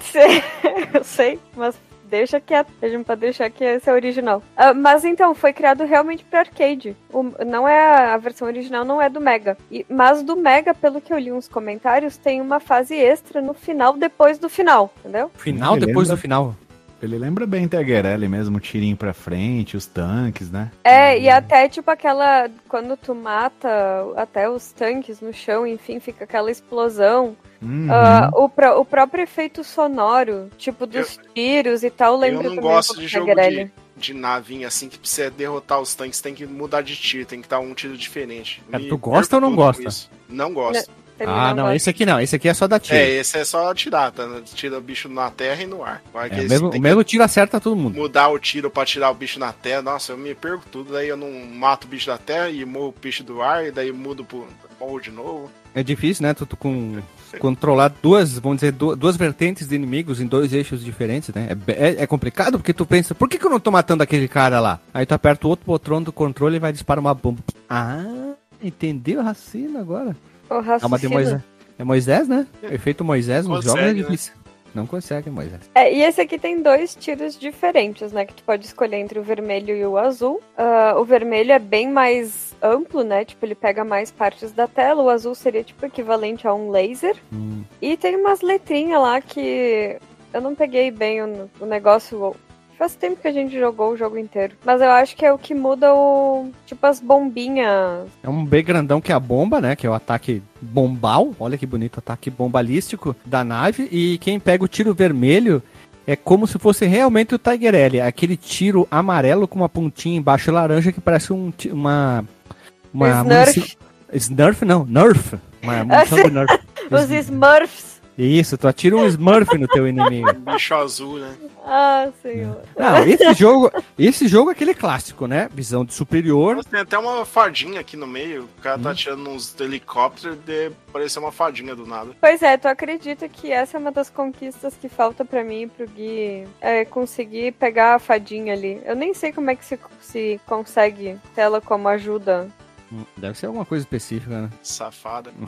Sei, eu sei, mas deixa quieto. A gente pode deixar que esse é o original. Ah, mas então, foi criado realmente para arcade. O- não é a, a versão original, não é do Mega. E- mas do Mega, pelo que eu li uns comentários, tem uma fase extra no final, depois do final, entendeu? Final Beleza. depois do final. Ele lembra bem Taguerelli mesmo, o tirinho pra frente, os tanques, né? É, e até tipo aquela. Quando tu mata até os tanques no chão, enfim, fica aquela explosão. Uhum. Ah, o, pró- o próprio efeito sonoro, tipo dos tiros e tal, lembra Eu não um gosto de jogo de, de navinha assim, que pra você derrotar os tanques tem que mudar de tiro, tem que dar um tiro diferente. Me tu gosta ou não gosta? isso. Não gosto. Também Ah, não, esse aqui não. Esse aqui é só da tiro. É, esse é só atirar, tá? Tira o bicho na terra e no ar. É, o mesmo, o mesmo tiro acerta todo mundo. mudar o tiro pra tirar o bicho na terra, nossa, eu me perco tudo, daí eu não mato o bicho da terra e morro o bicho do ar, e daí mudo pro morro de novo. É difícil, né? Tu, tu com, controlar duas, vamos dizer, du- duas vertentes de inimigos em dois eixos diferentes, né? É, é, é complicado porque tu pensa, por que, que eu não tô matando aquele cara lá? Aí tu aperta o outro botão do controle e vai disparar uma bomba. Ah, entendeu raciocínio agora? É. Moisés. É Moisés, né? O efeito Moisés nos Consegue, jogos é né? difícil. Não consegue, Moisés. É, e esse aqui tem dois tiros diferentes, né? Que tu pode escolher entre o vermelho e o azul. Ah, o vermelho é bem mais amplo, né? Tipo, ele pega mais partes da tela. O azul seria, tipo, equivalente a um laser. Hum. E tem umas letrinhas lá que eu não peguei bem o, o negócio. Faz tempo que a gente jogou o jogo inteiro. Mas eu acho que é o que muda o. Tipo, as bombinhas. É um B grandão que é a bomba, né? Que é o ataque bombal. Olha que bonito ataque bombalístico da nave. E quem pega o tiro vermelho é como se fosse realmente o Tiger L. É Aquele tiro amarelo com uma pontinha embaixo laranja que parece um, uma. Uma Snurf. munici- Snurf, não, Nerf. Uma munição de Nerf. Os Smurfs. Isso, tu atira um Smurf no teu inimigo. Bicho azul, né? Ah, senhor. Não, esse jogo, esse jogo é aquele clássico, né? Visão de superior. Tem até uma fadinha aqui no meio, o cara Hum. tá tirando uns helicópteros de parecer uma fadinha do nada. Pois é, tu acredita que essa é uma das conquistas que falta pra mim e pro Gui é conseguir pegar a fadinha ali. Eu nem sei como é que se, se consegue ter ela como ajuda. Deve ser alguma coisa específica, né? Safada.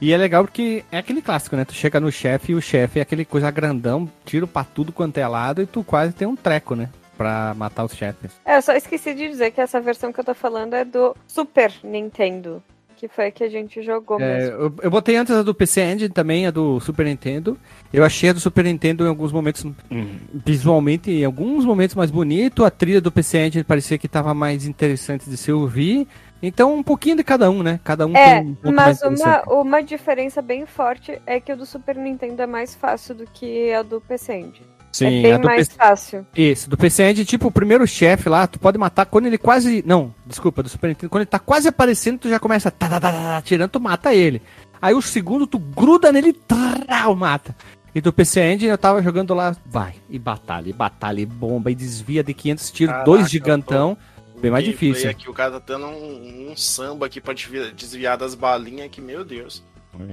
E é legal porque é aquele clássico, né? Tu chega no chefe e o chefe é aquele coisa grandão, tiro pra tudo quanto é lado e tu quase tem um treco, né? Pra matar os chefes. É, eu só esqueci de dizer que essa versão que eu tô falando é do Super Nintendo. Que foi a que a gente jogou É, mesmo. eu, eu botei antes a do PC Engine também, a do Super Nintendo. Eu achei a do Super Nintendo em alguns momentos, hum, visualmente, em alguns momentos mais bonito. A trilha do PC Engine parecia que tava mais interessante de se ouvir. Então, um pouquinho de cada um, né? Cada um É, tem um ponto mas mais uma, uma diferença bem forte é que o do Super Nintendo é mais fácil do que a do PC Engine. Sim, é bem a do mais PC fácil. Isso, do PC Engine, tipo, o primeiro chefe lá, tu pode matar quando ele quase. Não, desculpa, do Super Nintendo, quando ele tá quase aparecendo, tu já começa tá, tá, tá, tá, tá, tirando, tu mata ele. Aí o segundo, tu gruda nele e mata. E do PC Engine eu tava jogando lá, vai, e batalha, e batalha, e bomba, e desvia de 500 tiros, Caraca, dois gigantão, bem mais difícil. Aqui, o cara tá dando um, um samba aqui pra desviar das balinhas que, meu Deus.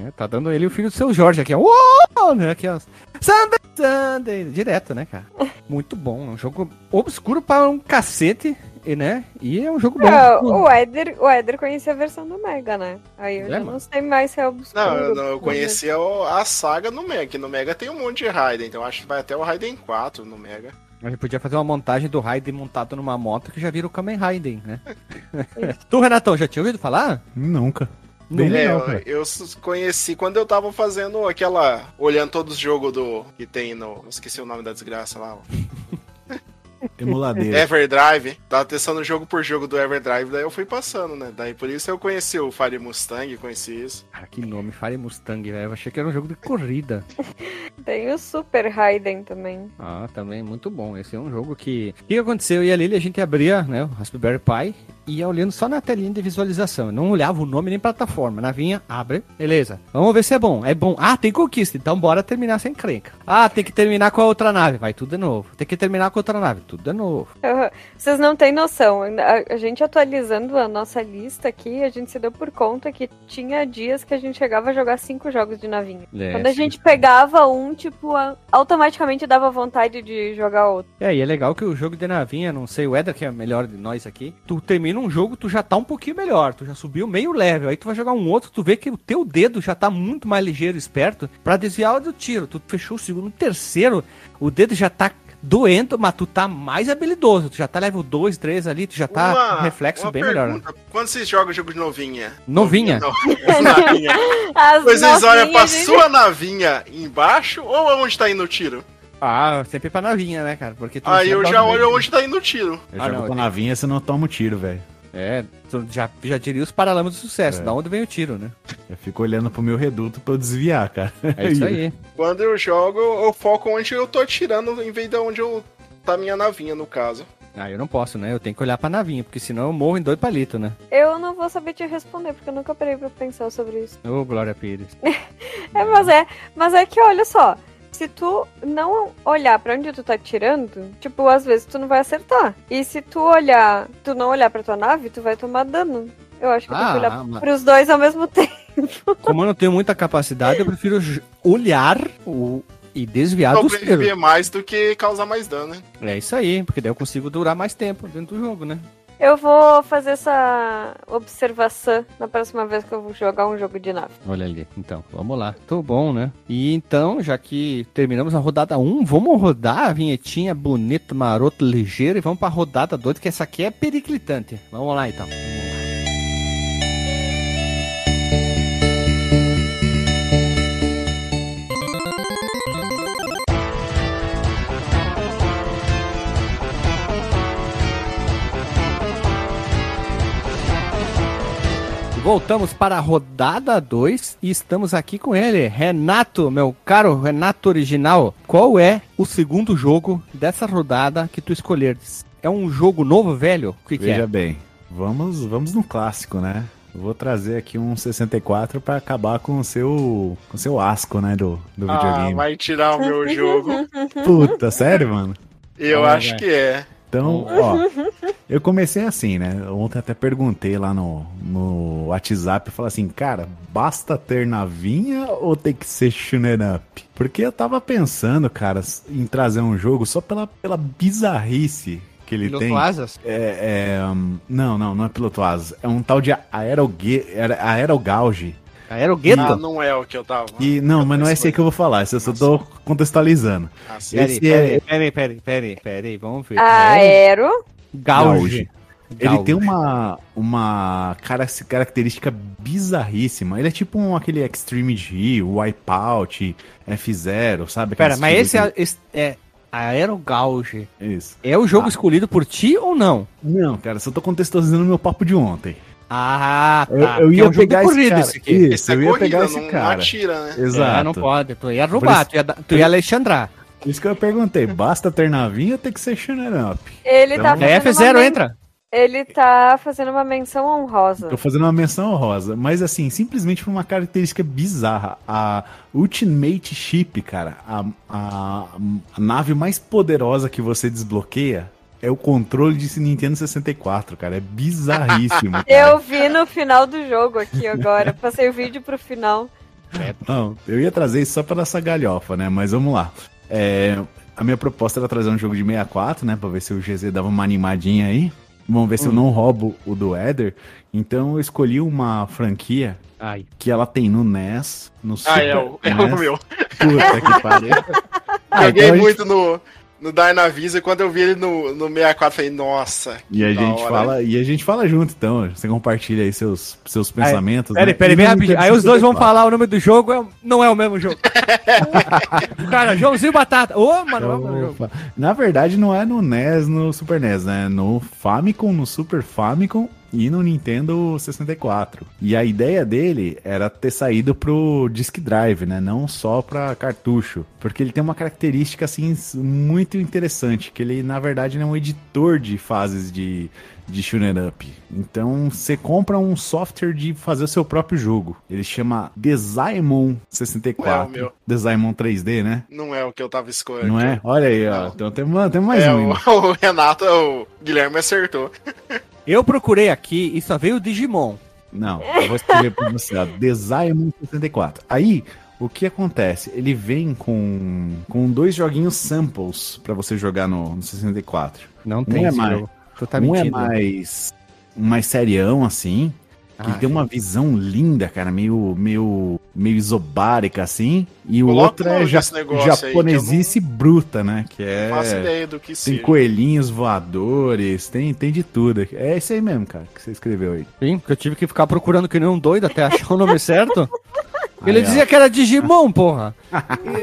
É, tá dando ele o filho do seu Jorge aqui, ó. Uou, né, aqui, ó. Sunday, Sunday, direto, né, cara? Muito bom, é um jogo obscuro para um cacete, e, né? E é um jogo bom. É, o, Éder, o Éder conhecia a versão do Mega, né? Aí eu É, já mano. não sei mais se é obscuro. Não, eu, não, eu conhecia o- a saga no Mega, que no Mega tem um monte de Raiden, então acho que vai até o Raiden 4 no Mega. A gente podia fazer uma montagem do Raiden montado numa moto que já vira o Kamen Raiden, né? tu, Renatão, já tinha ouvido falar? Nunca. Bem É, legal, eu, cara. eu s- conheci quando eu tava fazendo aquela. Olhando todos os jogos do. que tem no. eu Esqueci o nome da desgraça lá. ó. Emuladeira. Everdrive. Tava testando jogo por jogo do Everdrive, daí eu fui passando, né? Daí por isso eu conheci o Fire Mustang, conheci isso. Ah, que nome, Fire Mustang, velho. Eu achei que era um jogo de corrida. Tem o Super Raiden também. Ah, também muito bom. Esse é um jogo que. O que aconteceu? Eu e a Lili, a gente abria né, o Raspberry Pi ia olhando só na telinha de visualização. Eu não olhava o nome nem plataforma. Navinha, abre, beleza. Vamos ver se é bom. É bom. Ah, tem conquista. Então bora terminar sem crenca. Ah, tem que terminar com a outra nave. Vai tudo de novo. Tem que terminar com a outra nave. Tudo de novo. Aham. Vocês não têm noção. A, gente atualizando a nossa lista aqui, a gente se deu por conta que tinha dias que a gente chegava a jogar cinco jogos de navinha. É, Quando a sim. gente pegava um, tipo, automaticamente dava vontade de jogar outro. É, e é legal que o jogo de navinha, não sei, o Eder que é melhor de nós aqui, tu termina um jogo, tu já tá um pouquinho melhor, tu já subiu meio level, aí tu vai jogar um outro, tu vê que o teu dedo já tá muito mais ligeiro, esperto, pra desviar do tiro. Tu fechou o segundo, no terceiro, o dedo já tá doendo, mas tu tá mais habilidoso, tu já tá level 2, 3 ali, tu já tá com reflexo uma bem melhor. né? pergunta. Quando vocês jogam jogo de novinha? Novinha? Não, navinha. As Vocês olham pra gente- sua navinha embaixo ou onde tá indo o tiro? Ah, sempre pra navinha, né, cara? Porque tu Aí eu já um olho onde tá indo o tiro. Eu Ah, jogo não, com eu a navinha, você não toma o tiro, velho. É, tu já, já diria os paralamas do sucesso. É. Da onde vem o tiro, né? Eu fico olhando pro meu reduto pra eu desviar, cara. É isso aí. Quando eu jogo, eu foco onde eu tô atirando em vez de onde eu tá minha navinha, no caso. Ah, eu não posso, né? Eu tenho que olhar pra navinha, porque senão eu morro em dois palitos, né? Eu não vou saber te responder, porque eu nunca parei pra pensar sobre isso. Ô, Glória Pires. É, mas é, mas é que olha só, se tu não olhar pra onde tu tá atirando, tipo, às vezes tu não vai acertar. E se tu olhar, tu não olhar pra tua nave, tu vai tomar dano. Eu acho que eu tenho que Ah, olhar mas- pros dois ao mesmo tempo. Como eu não tenho muita capacidade, eu prefiro olhar o... e desviar dos tiros. Sobreviver mais do que causar mais dano, né? É isso aí, porque daí eu consigo durar mais tempo dentro do jogo, né? Eu vou fazer essa observação na próxima vez que eu vou jogar um jogo de nave. Olha ali. Então, vamos lá. Tô bom, né? E então, já que terminamos a rodada 1, vamos rodar a vinhetinha bonita, maroto, ligeira e vamos pra rodada 2, que essa aqui é periclitante. Vamos lá, então. Voltamos para a rodada 2 e estamos aqui com ele, Renato, meu caro Renato original. Qual é o segundo jogo dessa rodada que tu escolheres? É um jogo novo, velho? O que, que Veja é? bem, vamos, vamos no clássico, né? Vou trazer aqui um 64 pra acabar com o seu, com o seu asco, né, do, do Ah, videogame. vai tirar o meu jogo. Puta, sério, mano? Eu Ah, acho vai. que é. Então, ó, eu comecei assim, né? Ontem até perguntei lá no, no WhatsApp, falei assim, cara, basta ter navinha ou tem que ser shooter up? Porque eu tava pensando, cara, em trazer um jogo só pela, pela bizarrice que ele Piloto tem. Asas? É, é, hum, não, não, não é piloto asas. É um tal de aerogue, aer- aerogauge. Aerogueto? Ah, não é o que eu tava. E, não, mas não é esse aí que eu vou falar, esse eu só tô contextualizando. Ah. Peraí, esse peraí, é- peraí, peraí, peraí, peraí, vamos ver. Aero. Gauge. Ele tem uma, uma cara- característica bizarríssima. Ele é tipo um, aquele Extreme G, o Wipeout, F0, sabe? Pera, mas esse é, esse é Aerogauge. que- Isso. É o jogo Ah. escolhido por ti ou não? Não, cara, só tô contextualizando meu papo de ontem. Ah, Eu- tá. eu porque ia é um pegar de esse cara. esse aqui. Isso. Esse é eu ia corrida, pegar esse não, cara. não atira, né? Exato. É, não pode. Tu ia roubar, isso- tu ia, tu ia Alexandrar. Por isso que eu perguntei, basta ter navinha ou tem que ser up? Ele tá Então- É fazendo F0 uma men- entra. Ele tá fazendo uma menção honrosa. Tô fazendo uma menção honrosa, mas assim, simplesmente por uma característica bizarra. A Ultimate Ship, cara, a, a, a nave mais poderosa que você desbloqueia é o controle de Nintendo 64, cara. É bizarríssimo. cara. Eu vi no final do jogo aqui agora. Passei o vídeo pro final. Não, eu ia trazer isso só pra essa galhofa, né? Mas vamos lá. É, a minha proposta era trazer um jogo de 64, né? Pra ver se o GZ dava uma animadinha aí. Vamos ver se eu não roubo o do Eder. Então eu escolhi uma franquia Ai. que ela tem no NES, no Super Ah, é o, é NES. o meu. Puta que pariu. Ah, Joguei então gente- muito no, no Dynavisa e quando eu vi ele no, no 64, falei, nossa. E a gente hora. fala, e a gente fala junto, então. Você compartilha aí seus, seus pensamentos. Peraí, né? peraí. Nintendo Aí os dois vão 64. falar o nome do jogo, é- não é o mesmo jogo. Cara, Joãozinho Batata. Ô, mano, não é o mesmo jogo. Opa. Na verdade, não é no NES, no Super NES, né? No Famicom, no Super Famicom e no Nintendo 64. E a ideia dele era ter saído pro Disk Drive, né? Não só pra cartucho. Porque ele tem uma característica, assim, muito interessante. Que ele, na verdade, é um editor de fases de, de Shooter Up. Então, você compra um software de fazer o seu próprio jogo. Ele chama Desaimon 64. É o meu. Desaimon 3D, né? Não é o que eu tava escolhendo. Não é? Olha aí, ó. Não. Então tem, tem mais É, um. o, o Renato, o Guilherme acertou. Eu procurei aqui e só veio o Digimon. Não, eu vou escrever pra você, ó. Design 64. Aí, o que acontece? Ele vem com, com dois joguinhos samples pra você jogar no, no 64. Não tem tem é mais- tá um é mais, mais serião, assim, que Ah, tem uma visão linda, cara, meio, meio, meio isobárica, assim. E o outro é ja japonesice bruta, né? Que é... Não faço ideia do que Tem seja. coelhinhos voadores, tem, tem de tudo. É esse aí mesmo, cara, que você escreveu aí. Sim, porque eu tive que ficar procurando que nem um doido até achar o nome certo. Ele Aí, ó. dizia que era Digimon, porra.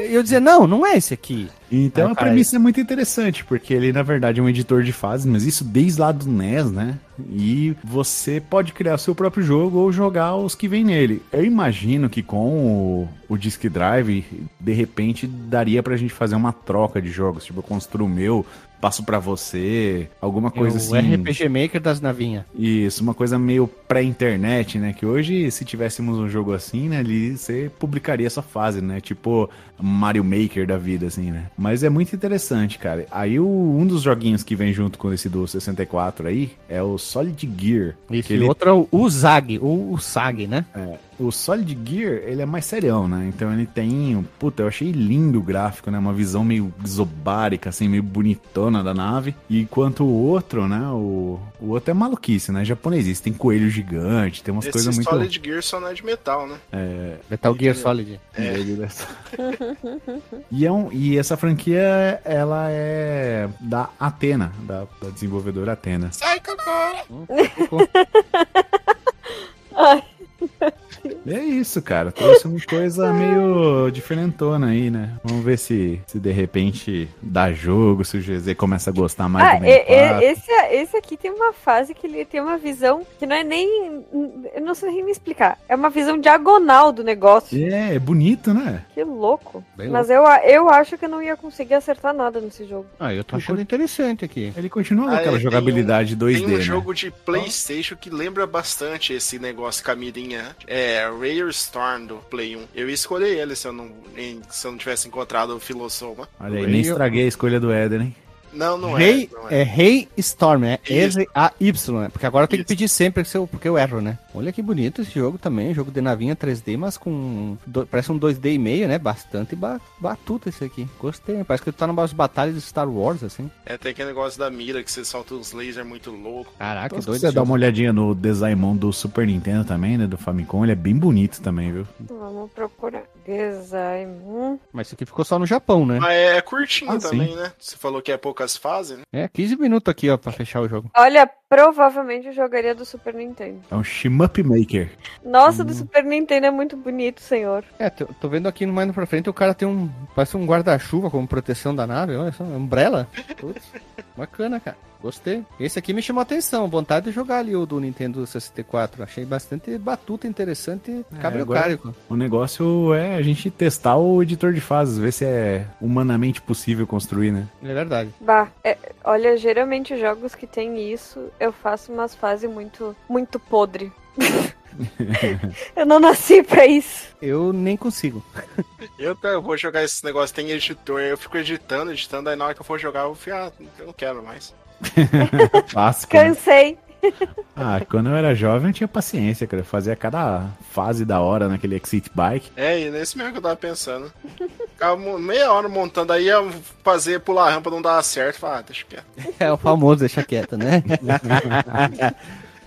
E eu dizer, não, não é esse aqui. Então Aí, a premissa é muito interessante, porque ele na verdade é um editor de fases, mas isso desde lá do NES, né? E você pode criar seu próprio jogo ou jogar os que vem nele. Eu imagino que com o, o Disk Drive, de repente daria pra gente fazer uma troca de jogos. Tipo, eu construo o meu, passo pra você, alguma coisa o assim. RPG Maker das navinhas. Isso, uma coisa meio pré-internet, né? Que hoje, se tivéssemos um jogo assim, né? Ali você publicaria essa fase, né? Tipo Mario Maker da vida, assim, né? Mas é muito interessante, cara. Aí o, um dos joguinhos que vem junto com esse do 64 aí é o Solid Gear. Isso, e ele- outro é o, Zag, o, o Sag, né? é, o Solid Gear, ele é mais serião, né? Então ele tem, puta, eu achei lindo o gráfico, né? Uma visão meio isobárica, assim, meio bonitona da nave. Enquanto o outro, né? O, o outro é maluquice, né? Japonês, tem coelho gigante, tem umas Esse coisas muito... Solid Gear só não é de metal, né? Metal Gear Solid. E, é um, e essa franquia, ela é da Atena, da, da desenvolvedora Atena. Sai, Cacora! Ai, É isso, cara. Trouxe uma coisa meio diferentona aí, né? Vamos ver se, se de repente dá jogo, se o GZ começa a gostar mais ah, do e- 64. esse, esse aqui tem uma fase que ele tem uma visão que não é nem. Eu não sei nem me explicar. É uma visão diagonal do negócio. É, é bonito, né? Que louco. Bem Mas eu, eu acho que eu não ia conseguir acertar nada nesse jogo. Ah, eu tô achando interessante aqui. Ele continua com Ah, aquela é, jogabilidade 2D, Tem um né? jogo de Playstation que lembra bastante esse negócio com a mirinha. É Rare Storm do Play 1. Eu ia escolher ele se eu não, em- se eu não tivesse encontrado o Filosoma. Olha aí, nem estraguei a escolha do Éder, hein? Não, não Rei, é. Não é Rei Storm, é. R-A-Y, né? Porque agora eu tenho que pedir sempre porque eu erro, né? Olha que bonito esse jogo também, jogo de navinha 3D, mas com. do- parece um 2D e meio, né? Bastante ba batuta esse aqui. Gostei, parece que tu tá numas batalhas de Star Wars, assim. É, tem aquele negócio da mira que você solta uns lasers muito louco. Caraca, Então, que se doido. você esse dá uma olhadinha no Desaimon do Super Nintendo também, né? Do Famicom, ele é bem bonito também, viu? Vamos procurar. Design. Hum. Mas isso aqui ficou só no Japão, né? Mas é curtinho Ah, também, né? Você falou que é poucas fases, né? É, 15 minutos aqui, ó, pra fechar o jogo. Olha, provavelmente eu jogaria do Super Nintendo. É um Shmup Maker. Nossa, do Super Nintendo é muito bonito, senhor. É, tô, tô vendo aqui no mais pra frente, o cara tem um. Parece um guarda-chuva como proteção da nave, olha só, umbrella. Putz, bacana, cara. Gostei. Esse aqui me chamou a atenção. Vontade de jogar ali o do Nintendo 64. Achei bastante batuta, interessante. Agora- cárico. O negócio é a gente testar o editor de fases, ver se é humanamente possível construir, né? É verdade. Bah, é- olha, geralmente jogos que tem isso, eu faço umas fases muito, muito podre. eu não nasci pra isso. Eu nem consigo. Eu, eu vou jogar esse negócio, tem editor, eu fico editando, editando, aí na hora que eu for jogar, eu fico, ah, eu não quero mais. Clássico. né? Cansei. Ah, quando eu era jovem eu tinha paciência, cara. Eu fazia cada fase da hora naquele Exit Bike. É, e nesse mesmo que eu tava pensando. Ficava meia hora montando, aí ia fazer pular a rampa, não dava certo. Falei, ah, deixa quieto. É o famoso deixa quieto, né?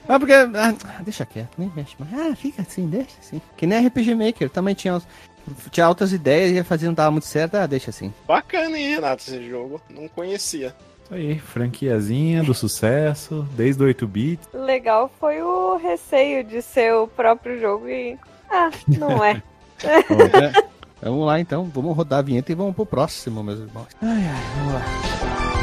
Ah, porque. ah, deixa quieto, nem mexe mais. Ah, fica assim, deixa assim. Que nem RPG Maker, também tinha, uns- tinha altas ideias e ia fazer não dava muito certo. Ah, deixa assim. Bacana, hein, Renato, esse jogo. Não conhecia. Isso aí, franquiazinha do sucesso, desde o 8-bit. Legal foi o receio de ser o próprio jogo e. Ah, não é. É, Vamos lá então, vamos rodar a vinheta e vamos pro próximo, meus irmãos. Ai, ai, vamos lá.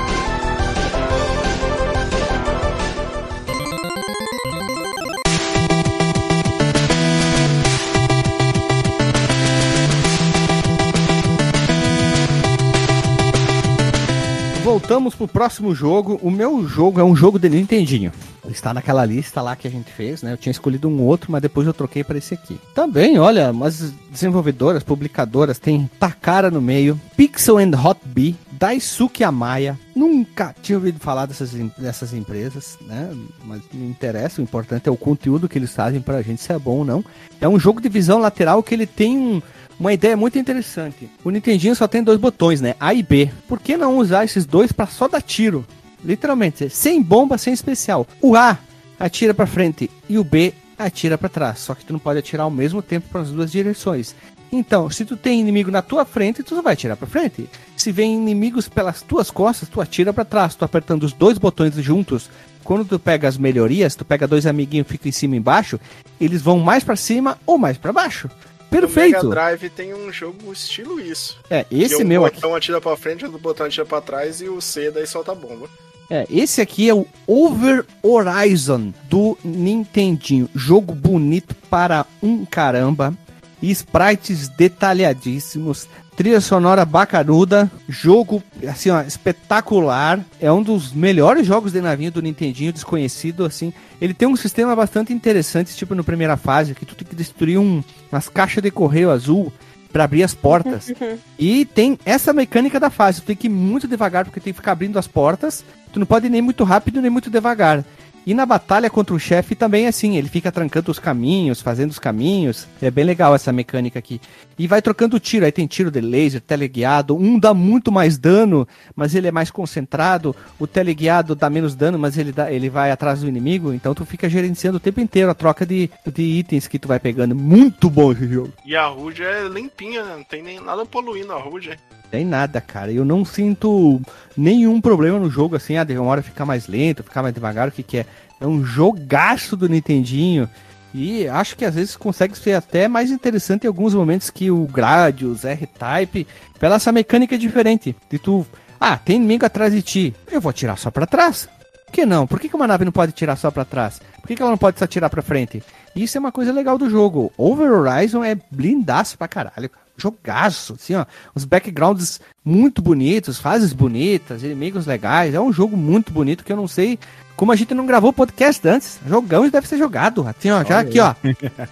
Voltamos pro próximo jogo. O meu jogo é um jogo de Nintendinho. Está naquela lista lá que a gente fez, né? Eu tinha escolhido um outro, mas depois eu troquei para esse aqui. Também, olha, umas desenvolvedoras, publicadoras, tem Takara no meio, Pixel and Hot Bee, Daisuke Amaya. Nunca tinha ouvido falar dessas, dessas empresas, né? Mas não interessa, o importante é o conteúdo que eles fazem pra gente, se é bom ou não. É um jogo de visão lateral que ele tem um, uma ideia muito interessante. O Nintendinho só tem dois botões, né? A e B. Por que não usar esses dois pra só dar tiro? Literalmente, sem bomba, sem especial. O A atira pra frente e o B atira pra trás. Só que tu não pode atirar ao mesmo tempo para as duas direções. Então, se tu tem inimigo na tua frente, tu só vai atirar pra frente. Se vem inimigos pelas tuas costas, tu atira pra trás. Tu apertando os dois botões juntos. Quando tu pega as melhorias, tu pega dois amiguinhos, fica em cima e embaixo, eles vão mais pra cima ou mais pra baixo. Perfeito. O Mega Drive tem um jogo estilo isso. É, esse que meu o aqui. botão atira pra frente, o botão atira pra trás e o C daí solta a bomba. É, esse aqui é o Over Horizon do Nintendinho. Jogo bonito para um caramba. Sprites detalhadíssimos. Trilha sonora bacanuda. Jogo, assim, ó, espetacular. É um dos melhores jogos de navinha do Nintendinho, desconhecido, assim. Ele tem um sistema bastante interessante, tipo no primeira fase, que tu tem que destruir um, umas caixas de correio azul para abrir as portas. e tem essa mecânica da fase. Tu tem que ir muito devagar, porque tem que ficar abrindo as portas. Tu não pode ir nem muito rápido, nem muito devagar. E na batalha contra o chefe também é assim, ele fica trancando os caminhos, fazendo os caminhos. É bem legal essa mecânica aqui. E vai trocando tiro, aí tem tiro de laser, teleguiado. Um dá muito mais dano, mas ele é mais concentrado. O teleguiado dá menos dano, mas ele, dá, ele vai atrás do inimigo. Então tu fica gerenciando o tempo inteiro a troca de, de itens que tu vai pegando. Muito bom esse jogo. E a HUD é limpinha, não tem nem nada poluindo a HUD. Tem nada, cara. Eu não sinto nenhum problema no jogo, assim, ah, de uma hora ficar mais lento, ficar mais devagar, o que que é. É um jogaço do Nintendinho. E acho que às vezes consegue ser até mais interessante em alguns momentos que o Gradius, R-Type, pela essa mecânica diferente. De tu, ah, tem inimigo atrás de ti, eu vou atirar só pra trás. Por que não? Por que, que uma nave não pode tirar só pra trás? Por que, que ela não pode só tirar pra frente? Isso é uma coisa legal do jogo. Over Horizon é blindaço pra caralho, cara jogaço, assim, ó, os backgrounds muito bonitos, fases bonitas, inimigos legais, é um jogo muito bonito que eu não sei como a gente não gravou podcast antes, jogão deve ser jogado, assim, ó, já aqui, ó,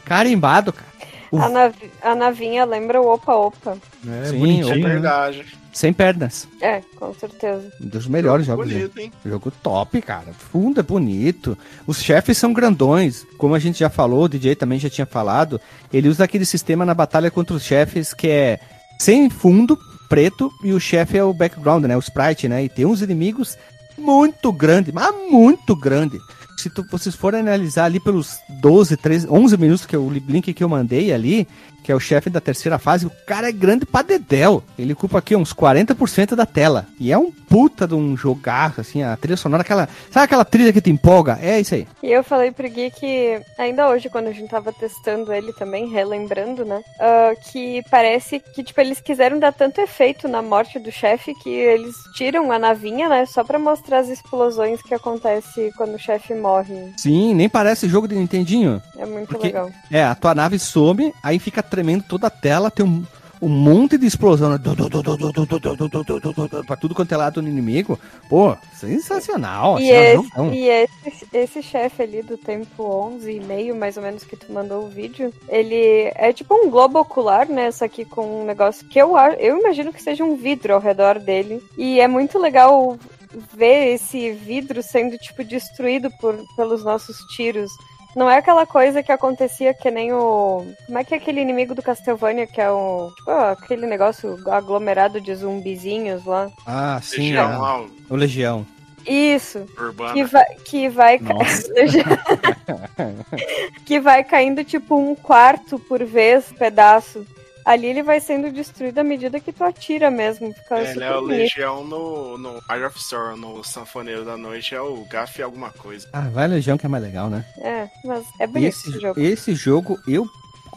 carimbado, cara. A, navi a navinha lembra o Opa Opa. É, Sim, bonitinho, É verdade. sem pernas. É, com certeza. Um dos melhores Jogo jogos. bonito, hein? Jogo top, cara. Fundo é bonito. Os chefes são grandões. Como a gente já falou, o DJ também já tinha falado. Ele usa aquele sistema na batalha contra os chefes que é sem fundo, preto, e o chefe é o background, né? O sprite, né? E tem uns inimigos muito grandes, mas muito grandes. Se tu, vocês forem analisar ali pelos 12, 13, 11 minutos que é o link que eu mandei ali, que é o chefe da terceira fase, o cara é grande pra dedéu. Ele ocupa aqui uns 40% da tela. E é um puta de um jogaço, assim, a trilha sonora, aquela. Sabe aquela trilha que te empolga? É isso aí. E eu falei pro Gui que, ainda hoje, quando a gente tava testando ele também, relembrando, né? ah, que parece que, tipo, eles quiseram dar tanto efeito na morte do chefe que eles tiram a navinha, né? Só pra mostrar as explosões que acontece quando o chefe morre. Sim, nem parece jogo de Nintendinho. É muito Porque- legal. É, a tua nave some, aí fica tremendo toda a tela, tem um, um monte de explosão. né? Pra tudo quanto é lado do inimigo. Pô, sensacional. E assim, esse, e esse, esse chefe ali do tempo 11 e meio, mais ou menos, que tu mandou o vídeo, ele é tipo um globo ocular, né? Só que com um negócio que eu, eu imagino que seja um vidro ao redor dele. E é muito legal ver esse vidro sendo, tipo, destruído por, pelos nossos tiros. Não é aquela coisa que acontecia que nem o. Como é que é aquele inimigo do Castlevania, que é o. Tipo, aquele negócio aglomerado de zumbizinhos lá? Ah, sim, Região é. lá, o Legião. Isso. urbana. Que vai, que vai ca- que vai caindo tipo um quarto por vez, pedaço. Ali ele vai sendo destruído à medida que tu atira mesmo. Fica É, ele super é o. Legião no, no Eye of Sorrow, no Sanfoneiro da Noite, é o Gaff alguma coisa. Ah, vai Legião que é mais legal, né? É, mas é E bonito esse, esse jogo. esse jogo, eu,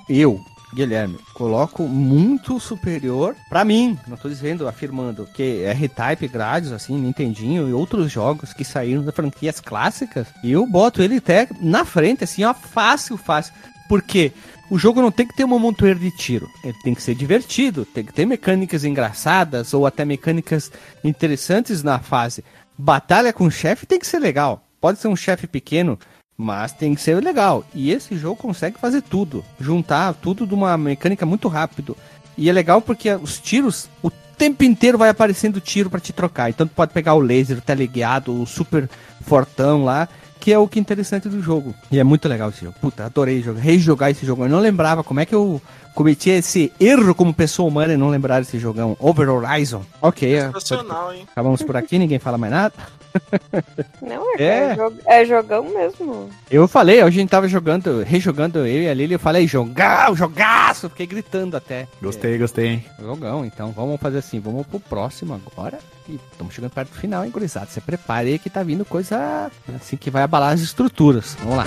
eu, Guilherme, coloco muito superior pra mim. Não tô dizendo, afirmando que R-Type, Gradius, assim, Nintendinho e outros jogos que saíram da franquias clássicas. Eu boto ele até na frente, assim, ó, fácil, fácil. Porque o jogo não tem que ter uma montoeira de tiro. Ele tem que ser divertido, tem que ter mecânicas engraçadas ou até mecânicas interessantes na fase. Batalha com chefe tem que ser legal. Pode ser um chefe pequeno, mas tem que ser legal. E esse jogo consegue fazer tudo. Juntar tudo de uma mecânica muito rápido. E é legal porque os tiros, o tempo inteiro vai aparecendo tiro pra te trocar. Então tu pode pegar o laser, o teleguiado, o super fortão lá, que é o que é interessante do jogo. E é muito legal esse jogo. Puta, adorei jogar, rejogar esse jogo. Eu não lembrava como é que eu cometi esse erro como pessoa humana e não lembrar esse jogão. Over Horizon. Ok, é, Sensacional, hein? acabamos por aqui, ninguém fala mais nada. Não, é, É. é. é jogão mesmo. Eu falei, hoje a gente tava jogando, rejogando eu e a Lili, eu falei, jogão, jogaço, fiquei gritando até. Gostei, gostei. Jogão, então vamos fazer assim, vamos pro próximo agora. E estamos chegando perto do final, hein, gurizada? Se prepare aí que tá vindo coisa assim que vai abalar as estruturas. Vamos lá.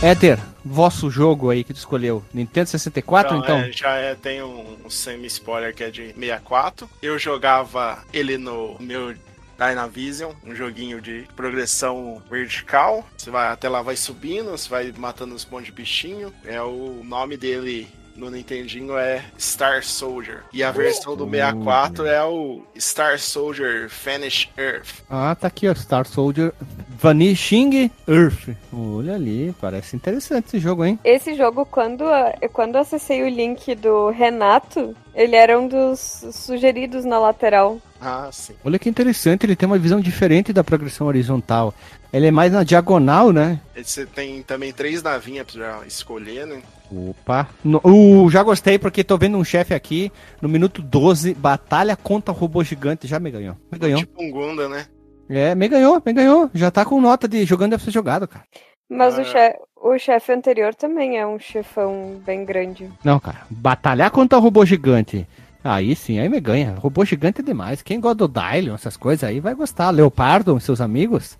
Éter, vosso jogo aí que tu escolheu? Nintendo 64, então? então? É, já é, tem um, um semi-spoiler que é de 64. Eu jogava ele no meu Dynavision, um joguinho de progressão vertical. Você vai até lá, vai subindo, você vai matando os monte de bichinho. É o nome dele no Nintendinho é Star Soldier. E a versão do 64 é o Star Soldier Vanish Earth. Ah, tá aqui, ó. Star Soldier Vanishing Earth. Olha ali, parece interessante esse jogo, hein? Esse jogo, quando, quando eu acessei o link do Renato, ele era um dos sugeridos na lateral. Ah, sim. Olha que interessante, ele tem uma visão diferente da progressão horizontal. Ele é mais na diagonal, né? Você tem também três navinhas pra escolher, né? Opa. No, uh, já gostei porque tô vendo um chefe aqui no minuto 12, batalha contra o robô gigante. Já me ganhou. Me ganhou. Tipo um Gunda, né? É, me ganhou, me ganhou. Já tá com nota de jogando deve ser jogado, cara. Mas Ah. o, chefe, o chefe anterior também é um chefão bem grande. Não, cara. Batalhar contra o robô gigante. Aí sim, aí me ganha. Robô gigante é demais. Quem gosta do Dylion, essas coisas aí, vai gostar. Leopardo, seus amigos.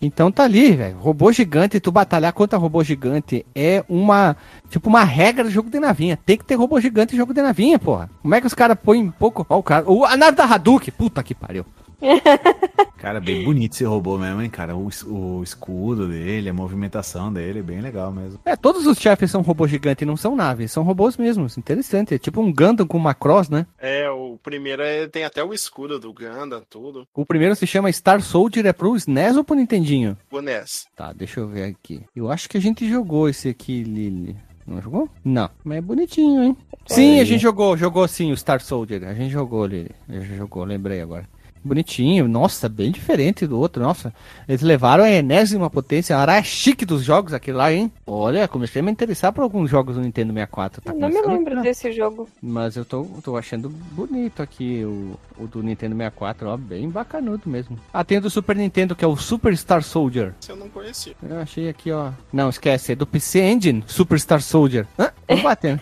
Então tá ali, velho. Robô gigante, tu batalhar contra robô gigante é uma. Tipo, uma regra do jogo de navinha. Tem que ter robô gigante em jogo de navinha, porra. Como é que os caras põem pouco. Ó, o cara. O, a nave da Hadouken. Puta que pariu. Cara, bem bonito esse robô mesmo, hein, cara? O, o escudo dele, a movimentação dele, é bem legal mesmo. É, todos os chefes são robô gigante, não são naves, são robôs mesmos. Interessante. É tipo um Gundam com uma cross, né? É, o primeiro é, tem até o escudo do Gundam, tudo. O primeiro se chama Star Soldier, é pro SNES ou pro Nintendinho? O NES. Tá, deixa eu ver aqui. Eu acho que a gente jogou esse aqui, Lily. Não jogou? Não. Mas é bonitinho, hein? Sim, a gente jogou, jogou sim o Star Soldier. A gente jogou. A gente jogou, lembrei agora. Bonitinho, nossa, bem diferente do outro, nossa. Eles levaram a enésima potência, a área chique dos jogos aquele lá, hein? Olha, comecei a me interessar por alguns jogos do Nintendo 64. Tá Eu não me a lembro desse jogo. Mas eu tô, tô achando bonito aqui o, o do Nintendo 64, ó, bem bacanudo mesmo. Ah, tem o do Super Nintendo, que é o Super Star Soldier. Esse eu não conhecia. Eu achei aqui, ó. Não, esquece, é do PC Engine, Super Star Soldier. Hã? Vamos batendo.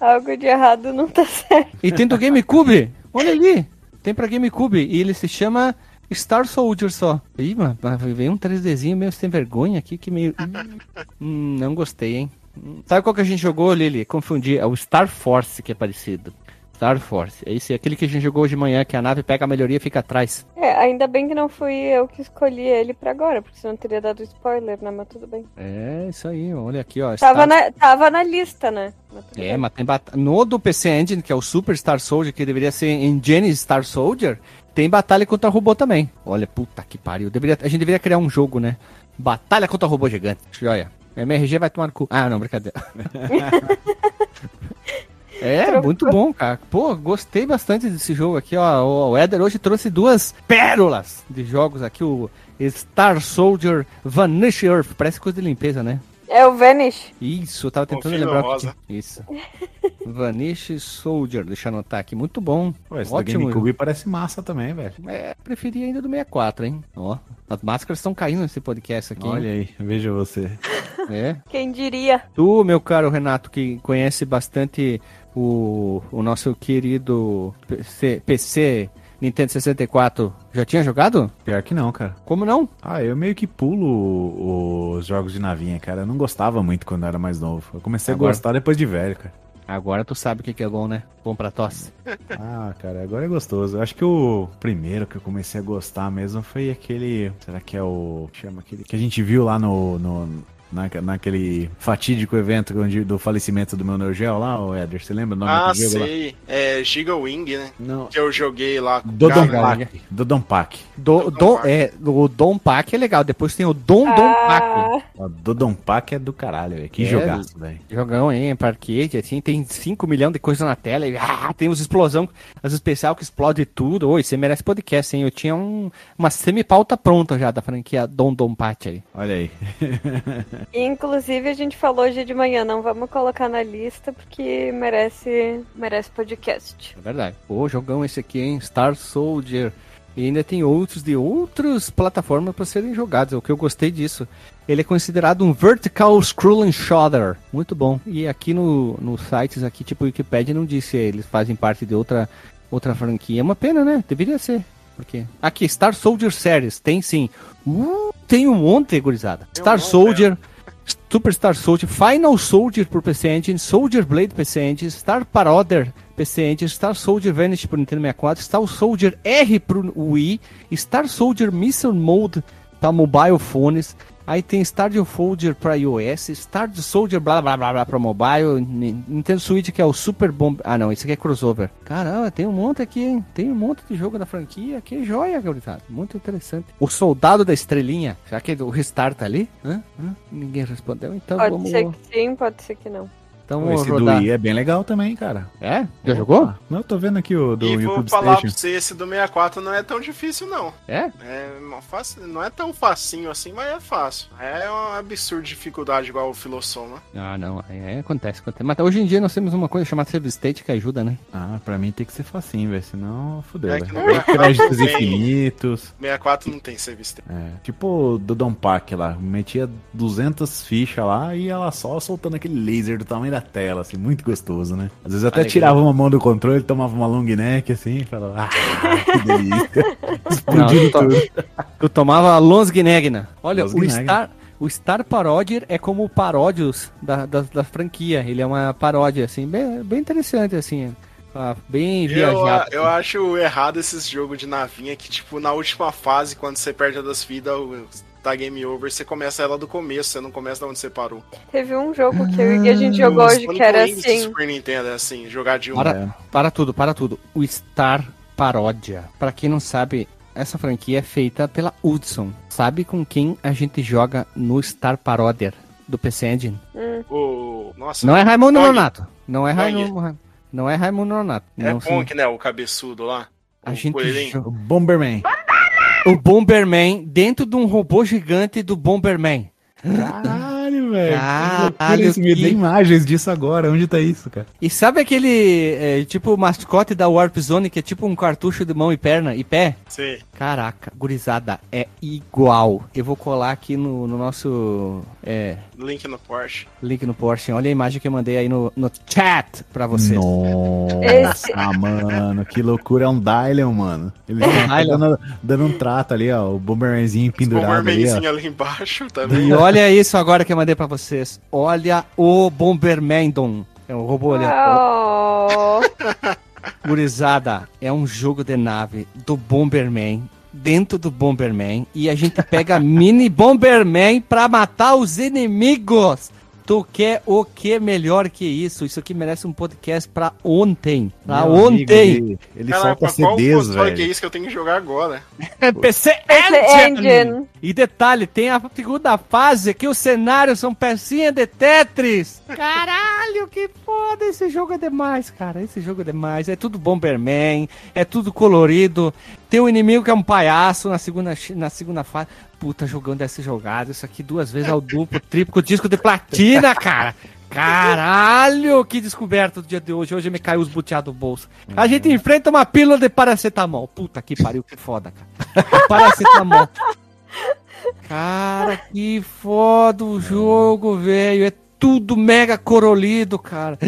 Algo de errado não tá certo. E tem do GameCube. Olha ali. Tem pra GameCube. E ele se chama Star Soldier só. Ih, mano, veio um 3Dzinho meio sem vergonha aqui que meio. Hum, não gostei, hein? Sabe qual que a gente jogou, Lili? Confundi. É o Star Force que é parecido. Star Force. É esse, aquele que a gente jogou hoje de manhã, que a nave pega a melhoria e fica atrás. É, ainda bem que não fui eu que escolhi ele pra agora, porque senão teria dado spoiler, né? Mas tudo bem. É, isso aí. Olha aqui, ó. Tava Star- na, tava na lista, né? Mas É, bem. mas tem bat... no do PC Engine, que é o Super Star Soldier, que deveria ser Engine Star Soldier, tem batalha contra robô também. Olha, puta que pariu. Deveria... A gente deveria criar um jogo, né? Batalha contra robô gigante. Olha, MRG vai tomar no cu. Ah, não, brincadeira. É, muito bom, cara. Pô, gostei bastante desse jogo aqui, ó. O Eder hoje trouxe duas pérolas de jogos aqui. O Star Soldier Vanish Earth. Parece coisa de limpeza, né? É o Vanish. Isso, eu tava tentando Confio lembrar o que rosa. tinha. Isso. Vanish Soldier, deixa eu anotar aqui. Muito bom. Pô, esse Ótimo. GameCube parece massa também, velho. É, preferi ainda do 64, hein? Ó, as máscaras estão caindo nesse podcast aqui. hein? Olha aí, veja você. É. Quem diria? Tu, meu caro Renato, que conhece bastante o, o nosso querido PC, PC Nintendo 64, já tinha jogado? Pior que não, cara. Como não? Ah, eu meio que pulo os jogos de navinha, cara. Eu não gostava muito quando era mais novo. Eu comecei Agora- a gostar depois de velho, cara. Agora tu sabe o que que é bom, né? Bom pra tosse. Ah, cara, agora é gostoso. Eu acho que o primeiro que eu comecei a gostar mesmo foi aquele. Será que é o. Chama aquele. Que a gente viu lá no. no na, naquele fatídico evento onde- do falecimento do meu Neo Geo lá, o Eder. Você lembra o nome Ah, do jogo lá? sei. É Giga Wing, né? Não. Que eu joguei lá com o Dodon cara. Pack. Dodon Pack. Do, do, é, o Dom Pack é legal, depois tem o Dom Dom Pack. Ah, Ó, Dodon Pack é do caralho, velho. Que É, jogaço, velho. Jogão, hein? Parquete, assim, tem 5 milhões de coisas na tela. E, ah, tem os explosão, as especial que explode tudo. Oi, você merece podcast, hein? Eu tinha um, uma semi-pauta pronta já da franquia Dom Dom Pat aí. Olha aí. inclusive a gente falou hoje de manhã, não vamos colocar na lista porque merece, merece podcast. É verdade. Pô, jogão esse aqui, hein? Star Soldier. E ainda tem outros de outras plataformas para serem jogados. É o que eu gostei disso. Ele é considerado um vertical scrolling shooter. Muito bom. E aqui no, nos sites aqui, tipo Wikipedia, não disse eles fazem parte de outra outra franquia. É uma pena, né? Deveria ser. Porque aqui Star Soldier Series tem sim. Uh, tem um monte, gurizada. Um Star Soldier Superstar Soldier, Final Soldier por PC Engine, Soldier Blade PC Engine, Star Parodier PC Engine, Star Soldier Vanish pro Nintendo 64, Star Soldier R pro Wii, Star Soldier Missile Mode para mobile phones, Aí tem Stardew Soldier para iOS, Stardew Soldier blá blá blá blá para mobile, Nintendo Switch que é o Super Bomb. Ah, não, esse aqui é crossover. Caramba, tem um monte aqui, hein? Tem um monte de jogo da franquia. Que joia, gurizada. Muito interessante. O Soldado da Estrelinha. Será que o restart tá ali? Hã? Hã? Ninguém respondeu, então pode vamos. Pode ser que sim, pode ser que não. Então esse rodar. do Wii é bem legal também, cara. É? Já Opa. jogou? Não, eu tô vendo aqui o do e YouTube vou falar Station. pra você, esse do 64 não é tão difícil, não. É? É fácil, não é tão facinho assim, mas é fácil. É uma absurda dificuldade igual o Filossoma. Ah, não. É, acontece, acontece. Mas hoje em dia nós temos uma coisa chamada Save State que ajuda, né? Ah, pra mim tem que ser facinho, velho. Senão fudeu. É que no Créditos infinitos. 64 não tem Save State. É, tipo do Dom Pack lá. Metia 200 fichas lá e ela só soltando aquele laser do tamanho da tela, assim, muito gostoso, né? Às vezes até Alegria. tirava uma mão do controle, tomava uma long neck, assim, e falava, ah, que delícia. Explodindo tudo. Eu tomava Lonsgnegna. Olha, o Star... O Star Parodier é como o Paródios da, da, da, franquia. Ele é uma paródia, assim, bem, bem interessante, assim. Ah, bem viajado. Eu, eu acho errado esses jogos de navinha que, tipo, na última fase, quando você perde das vidas, tá game over, você começa ela do começo, você não começa da onde você parou. Teve um jogo que eu e a gente jogou hoje que era assim. Super Nintendo é assim, jogar de um. Para, é. para tudo, para tudo. O Star Paródia. Para quem não sabe, essa franquia é feita pela Hudson. Sabe com quem a gente joga no Star Parodier do PC Engine? Hum. Oh, nossa, não é Raimundo Nonato. Não é Raimundo. Não é Raimundo Nonato. É não, Punk, né? O cabeçudo lá. A o gente. O Bomberman o Bomberman dentro de um robô gigante do Bomberman. Velho. Caralho, me dê imagens disso agora. Onde tá isso, cara? E sabe aquele, é, tipo, mascote da Warp Zone, que é tipo um cartucho de mão e perna e pé? Sim. Caraca, gurizada, é igual. Eu vou colar aqui no, no nosso. É, link no Porsche. Link no Porsche. Olha a imagem que eu mandei aí no, no chat pra vocês. Nossa, mano, que loucura. É um Dylion, mano. Ele tá dando, dando, um trato ali, ó. O Bombermanzinho pendurado. O Bombermanzinho ali, ali, embaixo também. E olha isso agora que eu mandei pra vocês. Olha o Bombermandon. É um robô ali. Oh. Gurizada, é um jogo de nave do Bomberman dentro do Bomberman e a gente pega mini Bomberman pra matar os inimigos. Tu quer o que melhor que isso? Isso aqui merece um podcast pra ontem. Pra Meu ontem. Amigo, ele, ele Cara, solta CDs, velho. que é isso que eu tenho que jogar agora? PC, PC Engine. Engine. E detalhe, tem a segunda fase que os cenários são pecinhas de Tetris. Caralho, que foda. Esse jogo é demais, cara. Esse jogo é demais. É tudo Bomberman, é tudo colorido. Tem um inimigo que é um palhaço na segunda, na segunda fase puta jogando essa jogada. Isso aqui duas vezes ao duplo, triplo, disco de platina, cara. Caralho, que descoberta do dia de hoje. Hoje me caiu os buteados do bolso. A gente enfrenta uma pílula de paracetamol. Puta que pariu, que foda, cara. paracetamol. Cara, que foda o jogo, velho. É tudo mega corolido, cara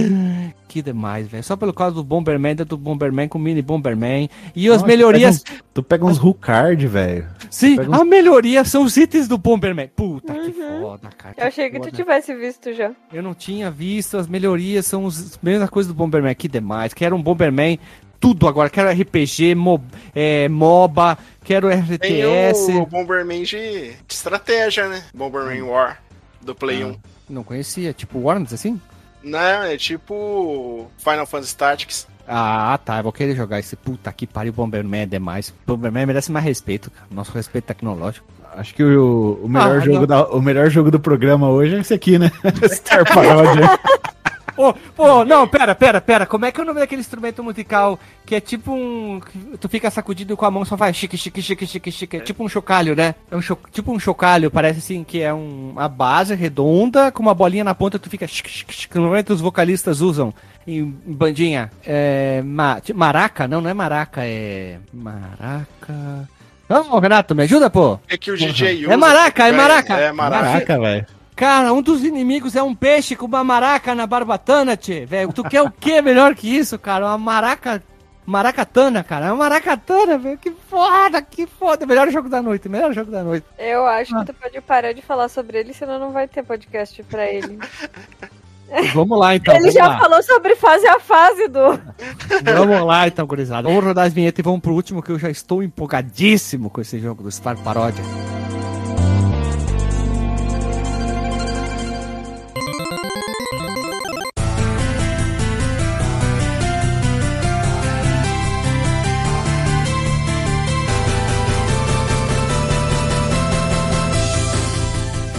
que demais, velho. Só pelo causa do Bomberman, do Bomberman com mini Bomberman. E as Nossa, melhorias. Tu pega uns, Rucard, velho. Sim, uns... a melhoria são os itens do Bomberman. Puta uhum. que foda, cara. Eu achei que, que tu tivesse visto já. Eu não tinha visto, as melhorias são as mesmas coisas do Bomberman. Que demais. Quero um Bomberman tudo agora. Quero RPG, mo, é, MOBA, quero RTS. Tem o, o Bomberman de, de, estratégia, né? Bomberman War, do Play ah, 1. Não conhecia. Tipo Worms, assim? Não, é tipo Final Fantasy Tactics. Ah, tá. Eu vou querer jogar esse puta que pariu. Bomberman é demais. Bomberman merece mais respeito, cara. Nosso respeito tecnológico. Acho que o, o melhor, ah, jogo da, o melhor jogo do programa hoje é esse aqui, né? Star Paródia. Pô, oh, não, pera, pera, pera. Como é que é o nome daquele instrumento musical que é tipo um. Tu fica sacudido com a mão só faz chique, chique, chique, chique, chique. É tipo um chocalho, né? É um cho... tipo um chocalho, parece assim que é um... uma base redonda com uma bolinha na ponta, tu fica chique, chique, chique. Normalmente os vocalistas usam em bandinha. É. Ma... Maraca? Não, não é maraca, é. Maraca. Não, Renato, me ajuda, pô. É que o DJ usa. É maraca, é maraca. É maraca, velho. Cara, um dos inimigos é um peixe com uma maraca na barbatana, tchê, velho. Tu quer o que melhor que isso, cara? Uma maraca Maracatana, cara. É uma Maracatana, velho. Que foda, que foda. Melhor jogo da noite, melhor jogo da noite. Eu acho ah. que tu pode parar de falar sobre ele, senão não vai ter podcast pra ele. Vamos lá, então. Ele já lá. falou sobre fase a fase do. Vamos lá, então, gurizada. Vamos rodar as vinhetas e vamos pro último, que eu já estou empolgadíssimo com esse jogo do Star Paródia.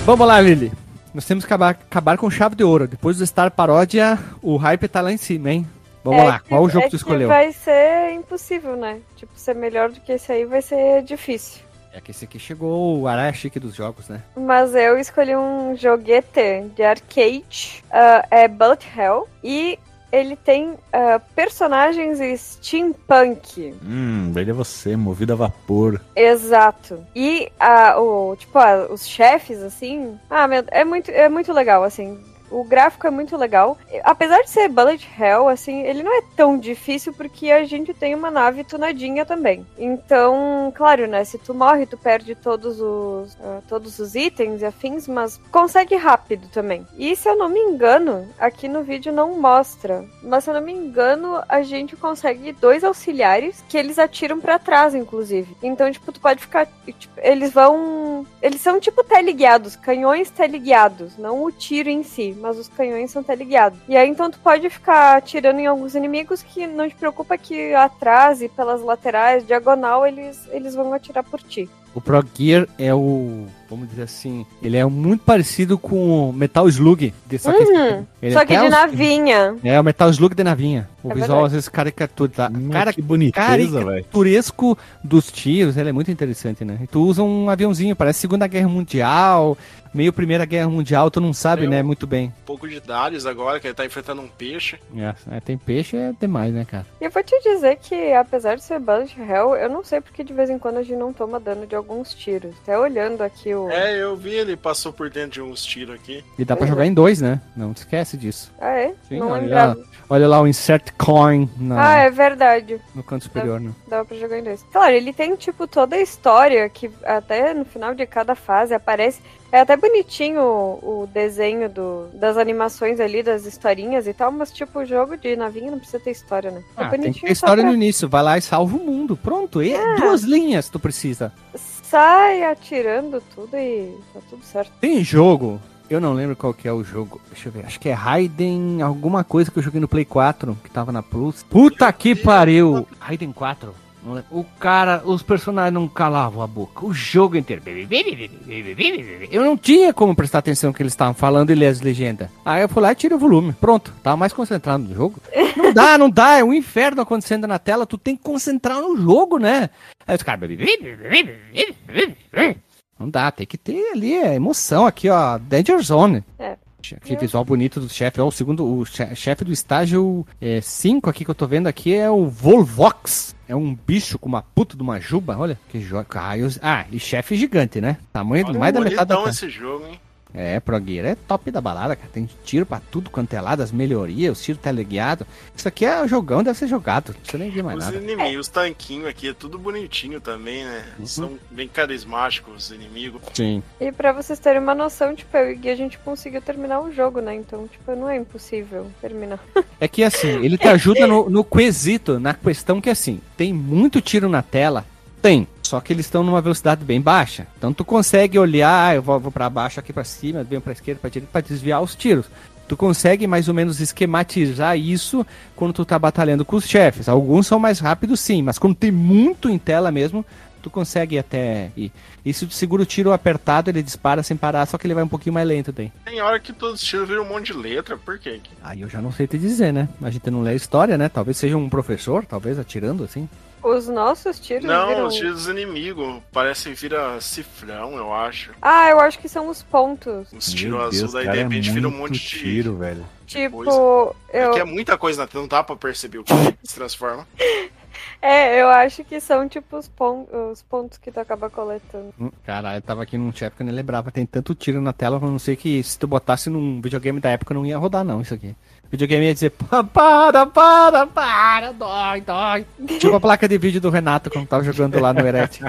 Vamos lá, Lili. Nós temos que acabar, acabar com chave de ouro. Depois do Star Paródia, o hype tá lá em cima, hein? Vamos é lá, qual o jogo é que tu escolheu? Vai ser impossível, né? Tipo, ser melhor do que esse aí vai ser difícil. É que esse aqui chegou o araia chique dos jogos, né? Mas eu escolhi um joguete de arcade, uh, é Bullet Hell, e ele tem uh, personagens steampunk. Hum, ele é você, movido a vapor. Exato. E uh, o, tipo, uh, os chefes, assim. Ah, meu, é muito, é muito legal, assim. O gráfico é muito legal. Apesar de ser Bullet Hell, assim, ele não é tão difícil porque a gente tem uma nave tunadinha também. Então, claro, né? Se tu morre, tu perde todos os, uh, todos os itens e afins, mas consegue rápido também. E se eu não me engano, aqui no vídeo não mostra, mas se eu não me engano, a gente consegue dois auxiliares que eles atiram para trás, inclusive. Então, tipo, tu pode ficar. Tipo, eles vão. Eles são tipo teleguiados, canhões teleguiados, não o tiro em si mas os canhões são teleguiados. E aí então tu pode ficar atirando em alguns inimigos que não te preocupa que atrás e pelas laterais, diagonal, eles, eles vão atirar por ti. O Pro Gear é o vamos dizer assim, ele é muito parecido com o Metal Slug. De, só que, uhum. só que de os, navinha. É, o Metal Slug de navinha. O é visual verdade. às vezes caricatura. Tá? Hum, cara, que boniteza, caricaturesco dos tiros, ele é muito interessante, né? E tu usa um aviãozinho, parece Segunda Guerra Mundial, meio Primeira Guerra Mundial, tu não sabe, tem né, um muito bem. Um pouco de Darius agora, que ele tá enfrentando um peixe. É, é, tem peixe é demais, né, cara? E eu vou te dizer que, apesar de ser Bullet Hell, eu não sei porque de vez em quando a gente não toma dano de alguns tiros. Até olhando aqui o... É, eu vi, ele passou por dentro de uns tiros aqui. E dá pra uhum. jogar em dois, né? Não esquece disso. Ah, é? Sim, não olha, lá, olha lá o insert coin na... Ah, é verdade. No canto superior, dá, né? Dá pra jogar em dois. Claro, ele tem, tipo, toda a história que até no final de cada fase aparece é até bonitinho o, o desenho do, das animações ali, das historinhas e tal, mas tipo, o jogo de navinha não precisa ter história, né? É ah, bonitinho. Tem que ter história pra... no início, vai lá e salva o mundo. Pronto, e é. duas linhas tu precisa. Sai atirando tudo e tá tudo certo. Tem jogo eu não lembro qual que é o jogo. Deixa eu ver. Acho que é Raiden, alguma coisa que eu joguei no Play 4, que tava na Plus. Puta que pariu! Raiden 4. O cara, os personagens não calavam a boca. O jogo inteiro. Eu não tinha como prestar atenção no que eles estavam falando e ler as legendas. Aí eu fui lá e tirei o volume. Pronto, tava mais concentrado no jogo. Não dá, não dá. É um inferno acontecendo na tela. Tu tem que concentrar no jogo, né? Aí os caras. Não dá, tem que ter ali a emoção aqui, ó. Danger Zone. É. Que visual bonito do chefe. o segundo, o chefe do estágio 5 é, aqui que eu tô vendo aqui é o Volvox. É um bicho com uma puta de uma juba. Olha que joia. Ah, e chefe gigante, né? Tamanho Olha mais da metade da. esse jogo, hein? É, Pro Gear é top da balada, cara. Tem tiro pra tudo quanto é lado, as melhorias, o tiro tá ligado. Isso aqui é jogão, deve ser jogado. Não precisa nem ver mais os nada. Os inimigos, os tanquinhos aqui, é tudo bonitinho também, né? Uhum. São bem carismáticos os inimigos. Sim. E pra vocês terem uma noção, tipo, eu e Gui, a gente conseguiu terminar o jogo, né? Então, tipo, não é impossível terminar. É que assim, ele te ajuda no, no quesito, na questão que assim, tem muito tiro na tela, tem. Só que eles estão numa velocidade bem baixa. Então tu consegue olhar, ah, eu vou, vou para baixo, aqui para cima, venho para esquerda, para direita, para desviar os tiros. Tu consegue mais ou menos esquematizar isso quando tu tá batalhando com os chefes. Alguns são mais rápidos sim, mas quando tem muito em tela mesmo, tu consegue até ir. E se tu segura o tiro apertado, ele dispara sem parar, só que ele vai um pouquinho mais lento daí. Tem hora que todos os tiros viram um monte de letra, por quê? Aí eu já não sei te dizer, né? A gente não lê a história, né? Talvez seja um professor, talvez atirando assim. Os nossos tiros Não, viram... os tiros dos inimigos. Parecem vira cifrão, eu acho. Ah, eu acho que são os pontos. Os tiros azul daí de repente é viram um monte de tiro, velho. Tipo, eu... É que é muita coisa na tela, não dá pra perceber o que se transforma. É, eu acho que são tipo os, pon os pontos que tu acaba coletando. Hum, caralho, eu tava aqui num chat que eu nem lembrava. Tem tanto tiro na tela, eu não sei que se tu botasse num videogame da época não ia rodar, não, isso aqui. Videogame ia dizer, para, para, para, dói, dói. Tipo a placa de vídeo do Renato quando tava jogando lá no Eret.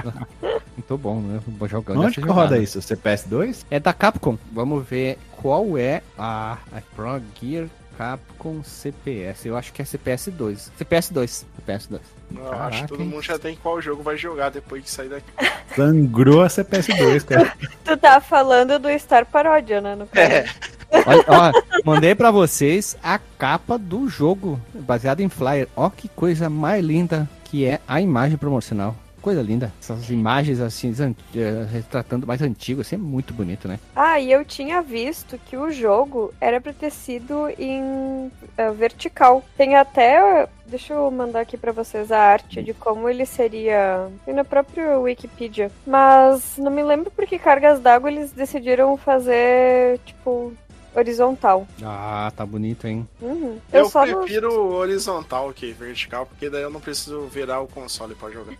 Muito bom, né? Jogando Onde que roda isso? CPS2? É da Capcom. Vamos ver qual é a, a Pro Gear Capcom CPS. Eu acho que é CPS 2. CPS 2. CPS 2. Eu acho que todo mundo já tem qual jogo vai jogar depois de sair daqui. Sangrou a CPS 2, cara. tu tá falando do Star Paródia, né? No É. Ó, mandei pra vocês a capa do jogo, baseada em flyer. Ó que coisa mais linda que é a imagem promocional. Coisa linda. Essas imagens assim, eh, retratando mais antigo, assim, é muito bonito, né? Ah, e eu tinha visto que o jogo era pra ter sido em uh, vertical. Tem até. Deixa eu mandar aqui pra vocês a arte de como ele seria. Tem na própria Wikipedia. Mas não me lembro porque cargas d'água eles decidiram fazer, tipo, horizontal. Ah, tá bonito, hein? Uhum. Eu, eu prefiro não... horizontal que vertical, porque daí eu não preciso virar o console pra jogar.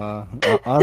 ah, ah,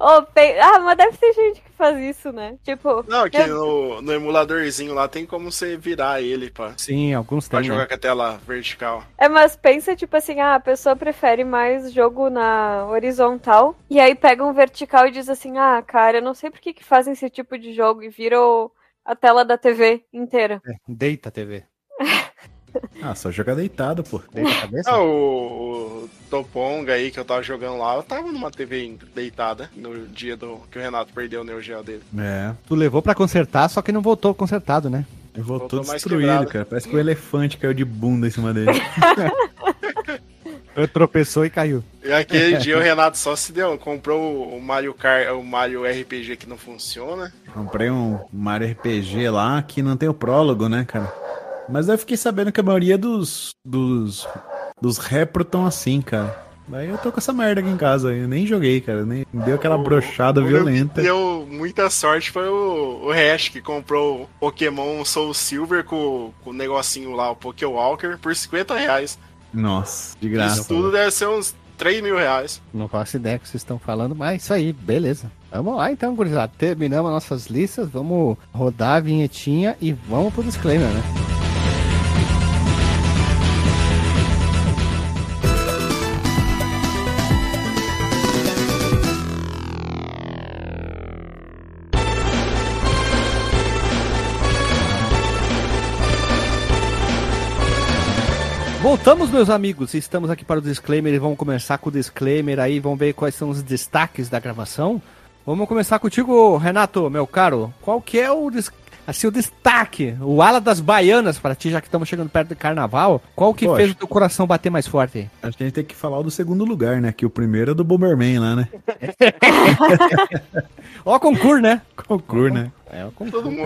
oh, pe... ah, mas deve ter gente que faz isso, né? Tipo. Não, que no, no, emuladorzinho lá tem como você virar ele pra. Sim, alguns pra tem. jogar né? com a tela vertical. É, mas pensa, tipo assim, ah, a pessoa prefere mais jogo na horizontal. E aí pega um vertical e diz assim, ah, cara, eu não sei por que, que fazem esse tipo de jogo e viram a tela da TV inteira. É, deita a TV. ah, só jogar deitado, pô. Deita a cabeça? Ah, o, o Toponga aí que eu tava jogando lá, eu tava numa TV deitada no dia do que o Renato perdeu o Neo Geo dele. É. Tu levou pra consertar, só que não voltou consertado, né? Voltou, voltou destruído, cara. Parece que o um elefante caiu de bunda em cima dele. tropeçou e caiu. E aquele dia o Renato só se deu, comprou o Mario Kart, o Mario RPG que não funciona. Comprei um Mario RPG lá que não tem o prólogo, né, cara? Mas eu fiquei sabendo que a maioria dos dos dos repro estão assim, cara. Daí eu tô com essa merda aqui em casa, eu nem joguei, cara, nem deu aquela o, brochada o violenta. Deu muita sorte foi o, o Hash que comprou o Pokémon Soul Silver com, com o negocinho lá, o Pokéwalker, por 50 reais. Nossa, de graça. Isso tudo deve ser uns 3 mil reais. Não faço ideia que vocês estão falando, mas isso aí, beleza. Vamos lá então, gurizada. Terminamos nossas listas, vamos rodar a vinhetinha e vamos pro disclaimer, né? Voltamos, meus amigos. Estamos aqui para o disclaimer e vamos começar com o disclaimer aí. Vamos ver quais são os destaques da gravação. Vamos começar contigo, Renato, meu caro. Qual que é o, assim, o destaque, o ala das baianas para ti, já que estamos chegando perto do carnaval? Qual que Poxa, fez o teu coração bater mais forte? Acho que a gente tem que falar do segundo lugar, né? Que o primeiro é do Bomberman lá, né? Ó, concurso, né? Concurso, né? É,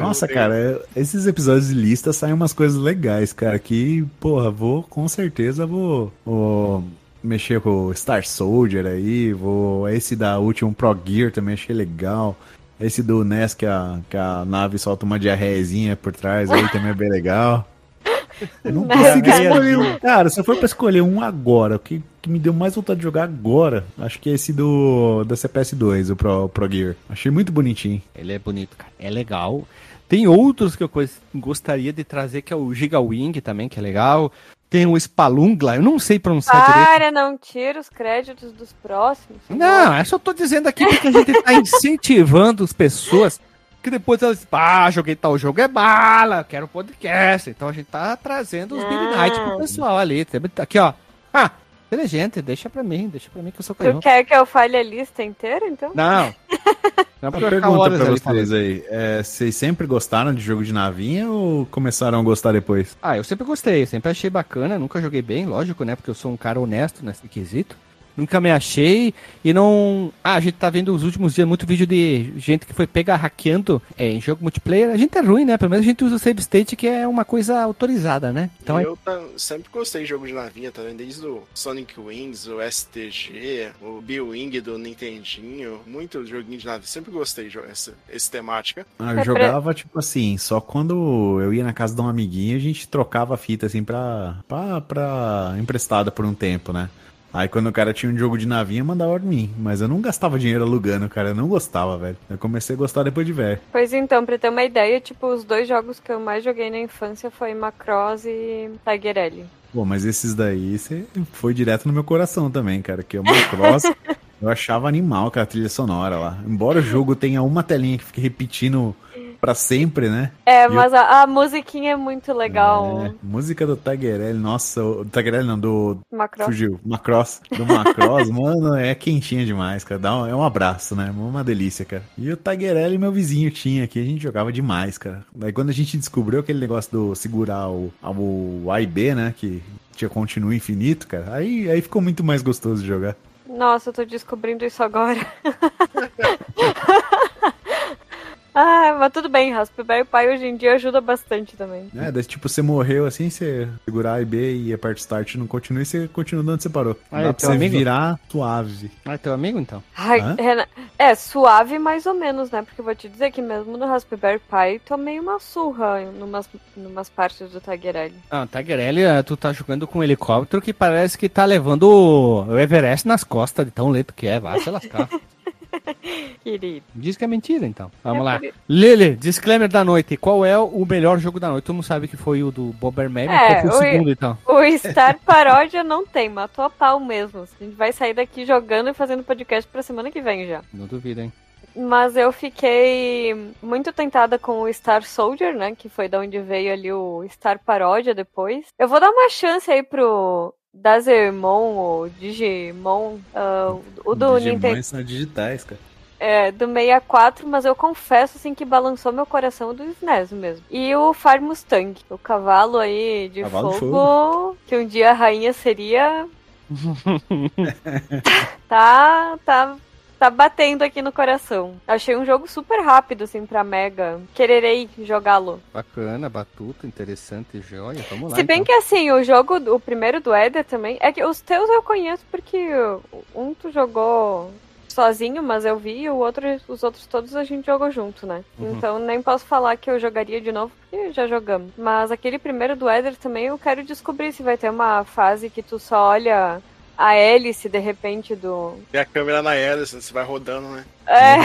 Nossa, cara, é, esses episódios de lista saem umas coisas legais, cara. Que, porra, vou, com certeza, vou, vou mexer com o Star Soldier aí. Vou. Esse da última Pro Gear também achei legal. Esse do NES que a, que a nave solta uma diarrezinha por trás aí também é bem legal. Eu não consegui escolher um. Cara, se eu for pra escolher um agora, o que, que me deu mais vontade de jogar agora, acho que é esse do da CPS2, o Pro, Pro Gear. Achei muito bonitinho. Ele é bonito, cara. É legal. Tem outros que eu gostaria de trazer, que é o Giga Wing também, que é legal. Tem o Spalungla, eu não sei pronunciar Para, direito. Para, não tira os créditos dos próximos. Não, é só tô dizendo aqui porque a gente tá incentivando as pessoas que depois elas, ah, joguei tal jogo, é bala, quero podcast. Então a gente tá trazendo os ah. Night pro pessoal ali. Aqui, ó. Ah, inteligente, deixa pra mim, deixa pra mim que eu sou canhoto. Tu quer que eu fale a lista inteira, então? Não. Não Uma pergunta pra vocês aí. É, vocês sempre gostaram de jogo de navinha ou começaram a gostar depois? Ah, eu sempre gostei, sempre achei bacana, nunca joguei bem, lógico, né? Porque eu sou um cara honesto nesse quesito nunca me achei e não. Ah, a gente tá vendo os últimos dias muito vídeo de gente que foi pegar hackeando é, em jogo multiplayer. A gente é ruim, né? Pelo menos a gente usa o save state, que é uma coisa autorizada, né? Então eu é... sempre gostei de jogo de navinha também, desde o Sonic Wings, o STG, o B-Wing do Nintendinho, muito joguinho de navinha. Sempre gostei dessa esse temática. Ah, eu jogava, tipo assim, só quando eu ia na casa de um amiguinho, a gente trocava a fita assim pra, pra, pra emprestada por um tempo, né? Aí quando o cara tinha um jogo de navinha, mandava pra mim. Mas eu não gastava dinheiro alugando, cara. Eu não gostava, velho. Eu comecei a gostar depois de velho. Pois então, pra ter uma ideia, tipo, os dois jogos que eu mais joguei na infância foi Macross e Tiger L. Pô, mas esses daí você foi direto no meu coração também, cara. Que o Macross. eu achava animal aquela trilha sonora lá. Embora o jogo tenha uma telinha que fique repetindo pra sempre, né? É, mas eu... a, a, musiquinha é muito legal. É, música do Taguerelli, nossa, o Taguerelli não, do... Macross. Fugiu, Macross. Do Macross, mano, é quentinha demais, cara. Dá um, é um abraço, né? Uma delícia, cara. E o Taguerelli, meu vizinho, tinha aqui, a gente jogava demais, cara. Daí quando a gente descobriu aquele negócio do segurar o, o A e B, né, que tinha continuo infinito, cara, aí, aí ficou muito mais gostoso de jogar. Nossa, eu tô descobrindo isso agora. Ah, mas tudo bem, Raspberry Pi hoje em dia ajuda bastante também. É, daí, tipo, você morreu assim, você segurar A e B e aperta start não continua e você continua onde você parou. Ah, Dá pra você amigo? virar suave. Ah, é teu amigo então? Ai, Renan, é, suave mais ou menos, né? Porque eu vou te dizer que mesmo no Raspberry Pi tomei uma surra em umas, numas partes do Taguerelli. Ah, Taguerelli, é, tu tá jogando com um helicóptero que parece que tá levando o Everest nas costas de tão lento que é, vai se lascar. Querido. Diz que é mentira, então. Vamos é lá. Lili, disclaimer da noite. Qual é o melhor jogo da noite? Todo mundo sabe que foi o do Bomberman, é, qual foi o, segundo, então? O Star Paródia não tem, matou a pau mesmo. A gente vai sair daqui jogando e fazendo podcast pra semana que vem já. Não duvido, hein? Mas eu fiquei muito tentada com o Star Soldier, né? Que foi da onde veio ali o Star Paródia depois. Eu vou dar uma chance aí pro Dazermon ou Digimon, uh, o do Digimon Nintendo. são digitais, cara. É, do 64, mas eu confesso assim que balançou meu coração do SNES mesmo. E o Fire Mustang, o cavalo aí de cavalo fogo, fogo, que um dia a rainha seria. tá, tá tá batendo aqui no coração. Achei um jogo super rápido, assim, pra Mega. Quererei jogá-lo. Bacana, batuta, interessante, joia. Vamos lá. Se bem então. que, assim, o jogo, o primeiro do Eder também, é que os teus eu conheço porque um tu jogou sozinho, mas eu vi, o outro, os outros todos a gente jogou junto, né? Uhum. Então nem posso falar que eu jogaria de novo, porque já jogamos. Mas aquele primeiro do Eder também eu quero descobrir se vai ter uma fase que tu só olha a hélice, de repente, do. Tem a câmera na hélice, você vai rodando, né? É.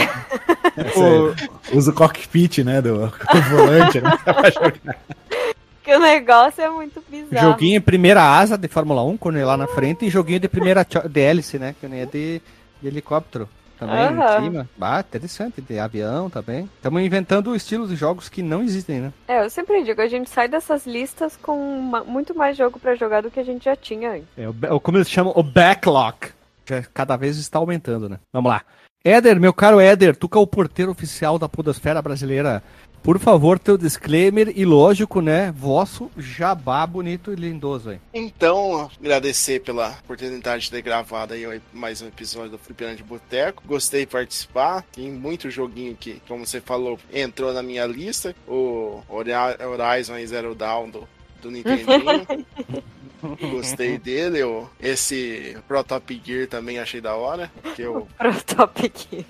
o, usa o cockpit, né? Do o volante, né? que o negócio é muito bizarro. Joguinho em primeira asa de Fórmula 1, quando é lá na frente, e joguinho de primeira de hélice, né? Que nem é de, de helicóptero também uhum. em cima. Ah, interessante, de avião também. Estamos inventando estilos de jogos que não existem, né? É, eu sempre digo, a gente sai dessas listas com uma, muito mais jogo para jogar do que a gente já tinha antes. É, o, como eles chamam, o backlog. Que cada vez está aumentando, né? Vamos lá. Éder, meu caro Éder, tu que é o porteiro oficial da podosfera brasileira, por favor, teu disclaimer e lógico, né? Vosso jabá bonito e lindoso aí. Então, agradecer pela oportunidade de ter gravado aí mais um episódio do Fliperama de Boteco. Gostei de participar. Tem muito joguinho que, como você falou, entrou na minha lista. O Horizon Zero Dawn do, do Nintendinho. Gostei dele. Eu, esse Protop Gear também achei da hora. Que eu... Protop Gear.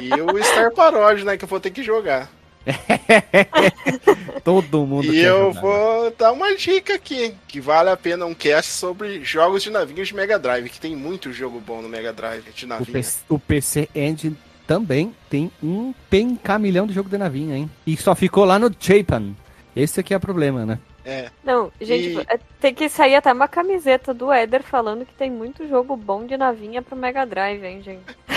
E o Star Paródia, né? Que eu vou ter que jogar. Todo mundo E eu jogar. vou dar uma dica aqui, que vale a pena um cast sobre jogos de navinhos de Mega Drive, que tem muito jogo bom no Mega Drive de navinha. O PC, o PC Engine também tem um pencamilhão de jogo de navinha, hein? E só ficou lá no Japan. Esse aqui é o problema, né? É. Não, gente, e... É, tem que sair até uma camiseta do Eder falando que tem muito jogo bom de navinha pro Mega Drive, hein, gente?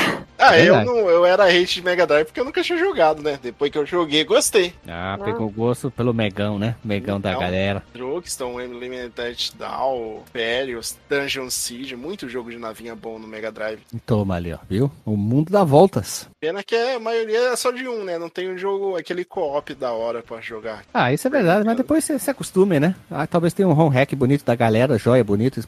Ah, eu, não, eu era hate de Mega Drive porque eu nunca tinha jogado, né? Depois que eu joguei, gostei. Ah, pegou gosto pelo Megão, né? Megão da galera. Drugstone, Limited Down, Perios, Dungeon Siege, muito jogo de navinha bom no Mega Drive. Toma ali, ó, viu? O mundo dá voltas. Pena que a maioria é só de um, né? Não tem um jogo, aquele co-op da hora pra jogar. Ah, isso é verdade, mas depois você se acostume, né? Ah, talvez tenha um home hack bonito da galera, joia bonito,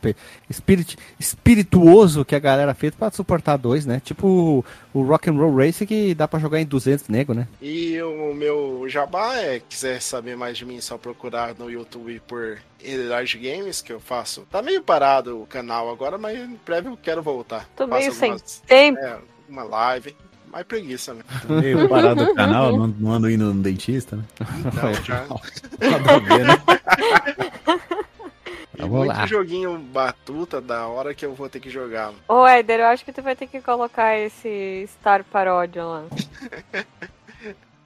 spirit, espirituoso que a galera fez pra suportar dois, né? Tipo o Rock and Roll Race que dá para jogar em 200 nego, né? E o meu jabá é, quiser saber mais de mim, é só procurar no YouTube por Large Games que eu faço. Tá meio parado o canal agora, mas em breve eu quero voltar. Tô meio algumas, sem tempo. É, uma live. Mais preguiça, né? Meio parado o canal, não, não ando indo no dentista, né? Não, já. A ver, né? Vamos muito lá. joguinho batuta da hora que eu vou ter que jogar. Ô, Éder, eu acho que tu vai ter que colocar esse Star Paródia lá.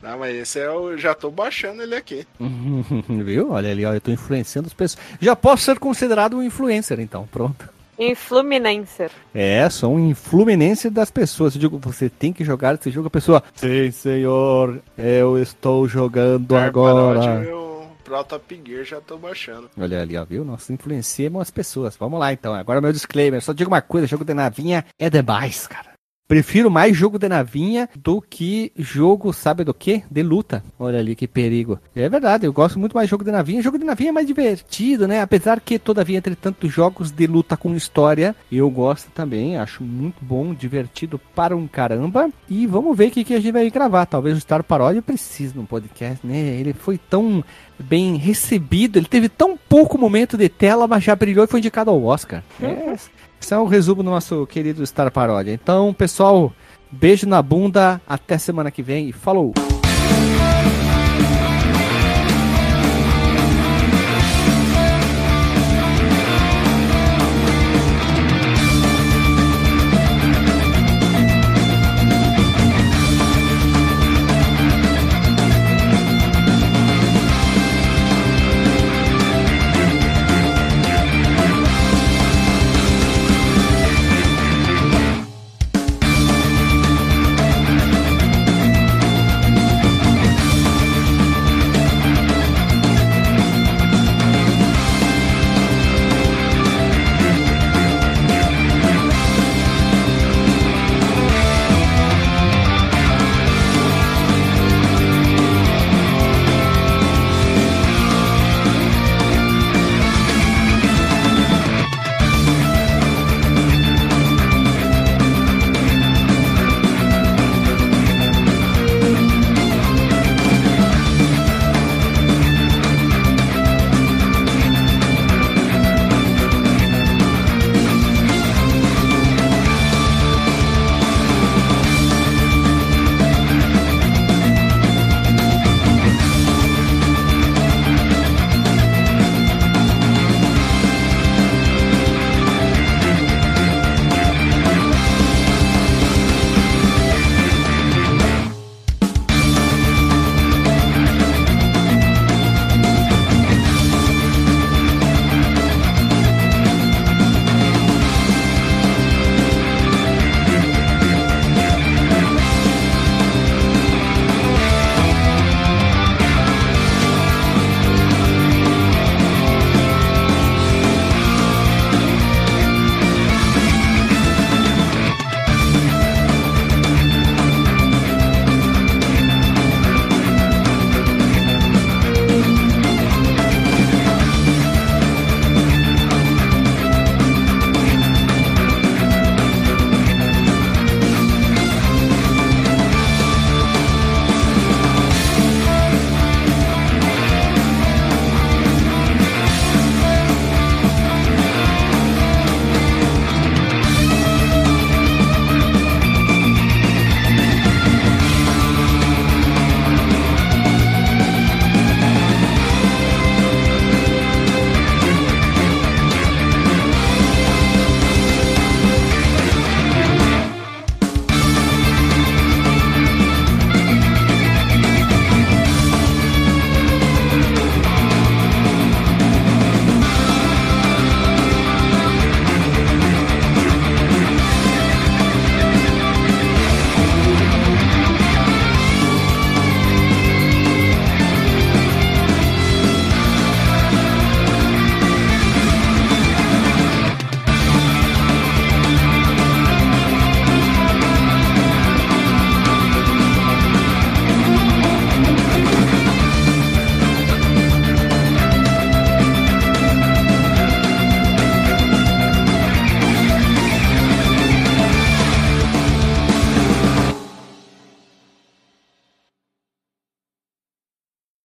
Não, mas esse é o. Já tô baixando ele aqui. Viu? Olha ali, ó, eu tô influenciando as pessoas. Já posso ser considerado um influencer, então, pronto. Influminenser. É, sou um influminense das pessoas. Eu digo, você tem que jogar esse jogo, a pessoa. Sim, senhor, eu estou jogando agora. Paródia, eu pro Top Gear já tô baixando. Olha ali, ó, viu? Nós influenciamos as pessoas. Vamos lá, então. Agora meu disclaimer. Só digo uma coisa, jogo de navinha é demais, cara. Prefiro mais jogo de navinha do que jogo, sabe do que? De luta. Olha ali que perigo. É verdade, eu gosto muito mais jogo de navinha. Jogo de navinha é mais divertido, né? Apesar que, todavia, entre tantos jogos de luta com história, eu gosto também. Acho muito bom, divertido para um caramba. E vamos ver o que, que a gente vai gravar. Talvez o Star Paródia precise num podcast, né? Ele foi tão bem recebido, ele teve tão pouco momento de tela, mas já brilhou e foi indicado ao Oscar. É, esse é o resumo do nosso querido Star Paródia. Então, pessoal, beijo na bunda, até semana que vem e falou!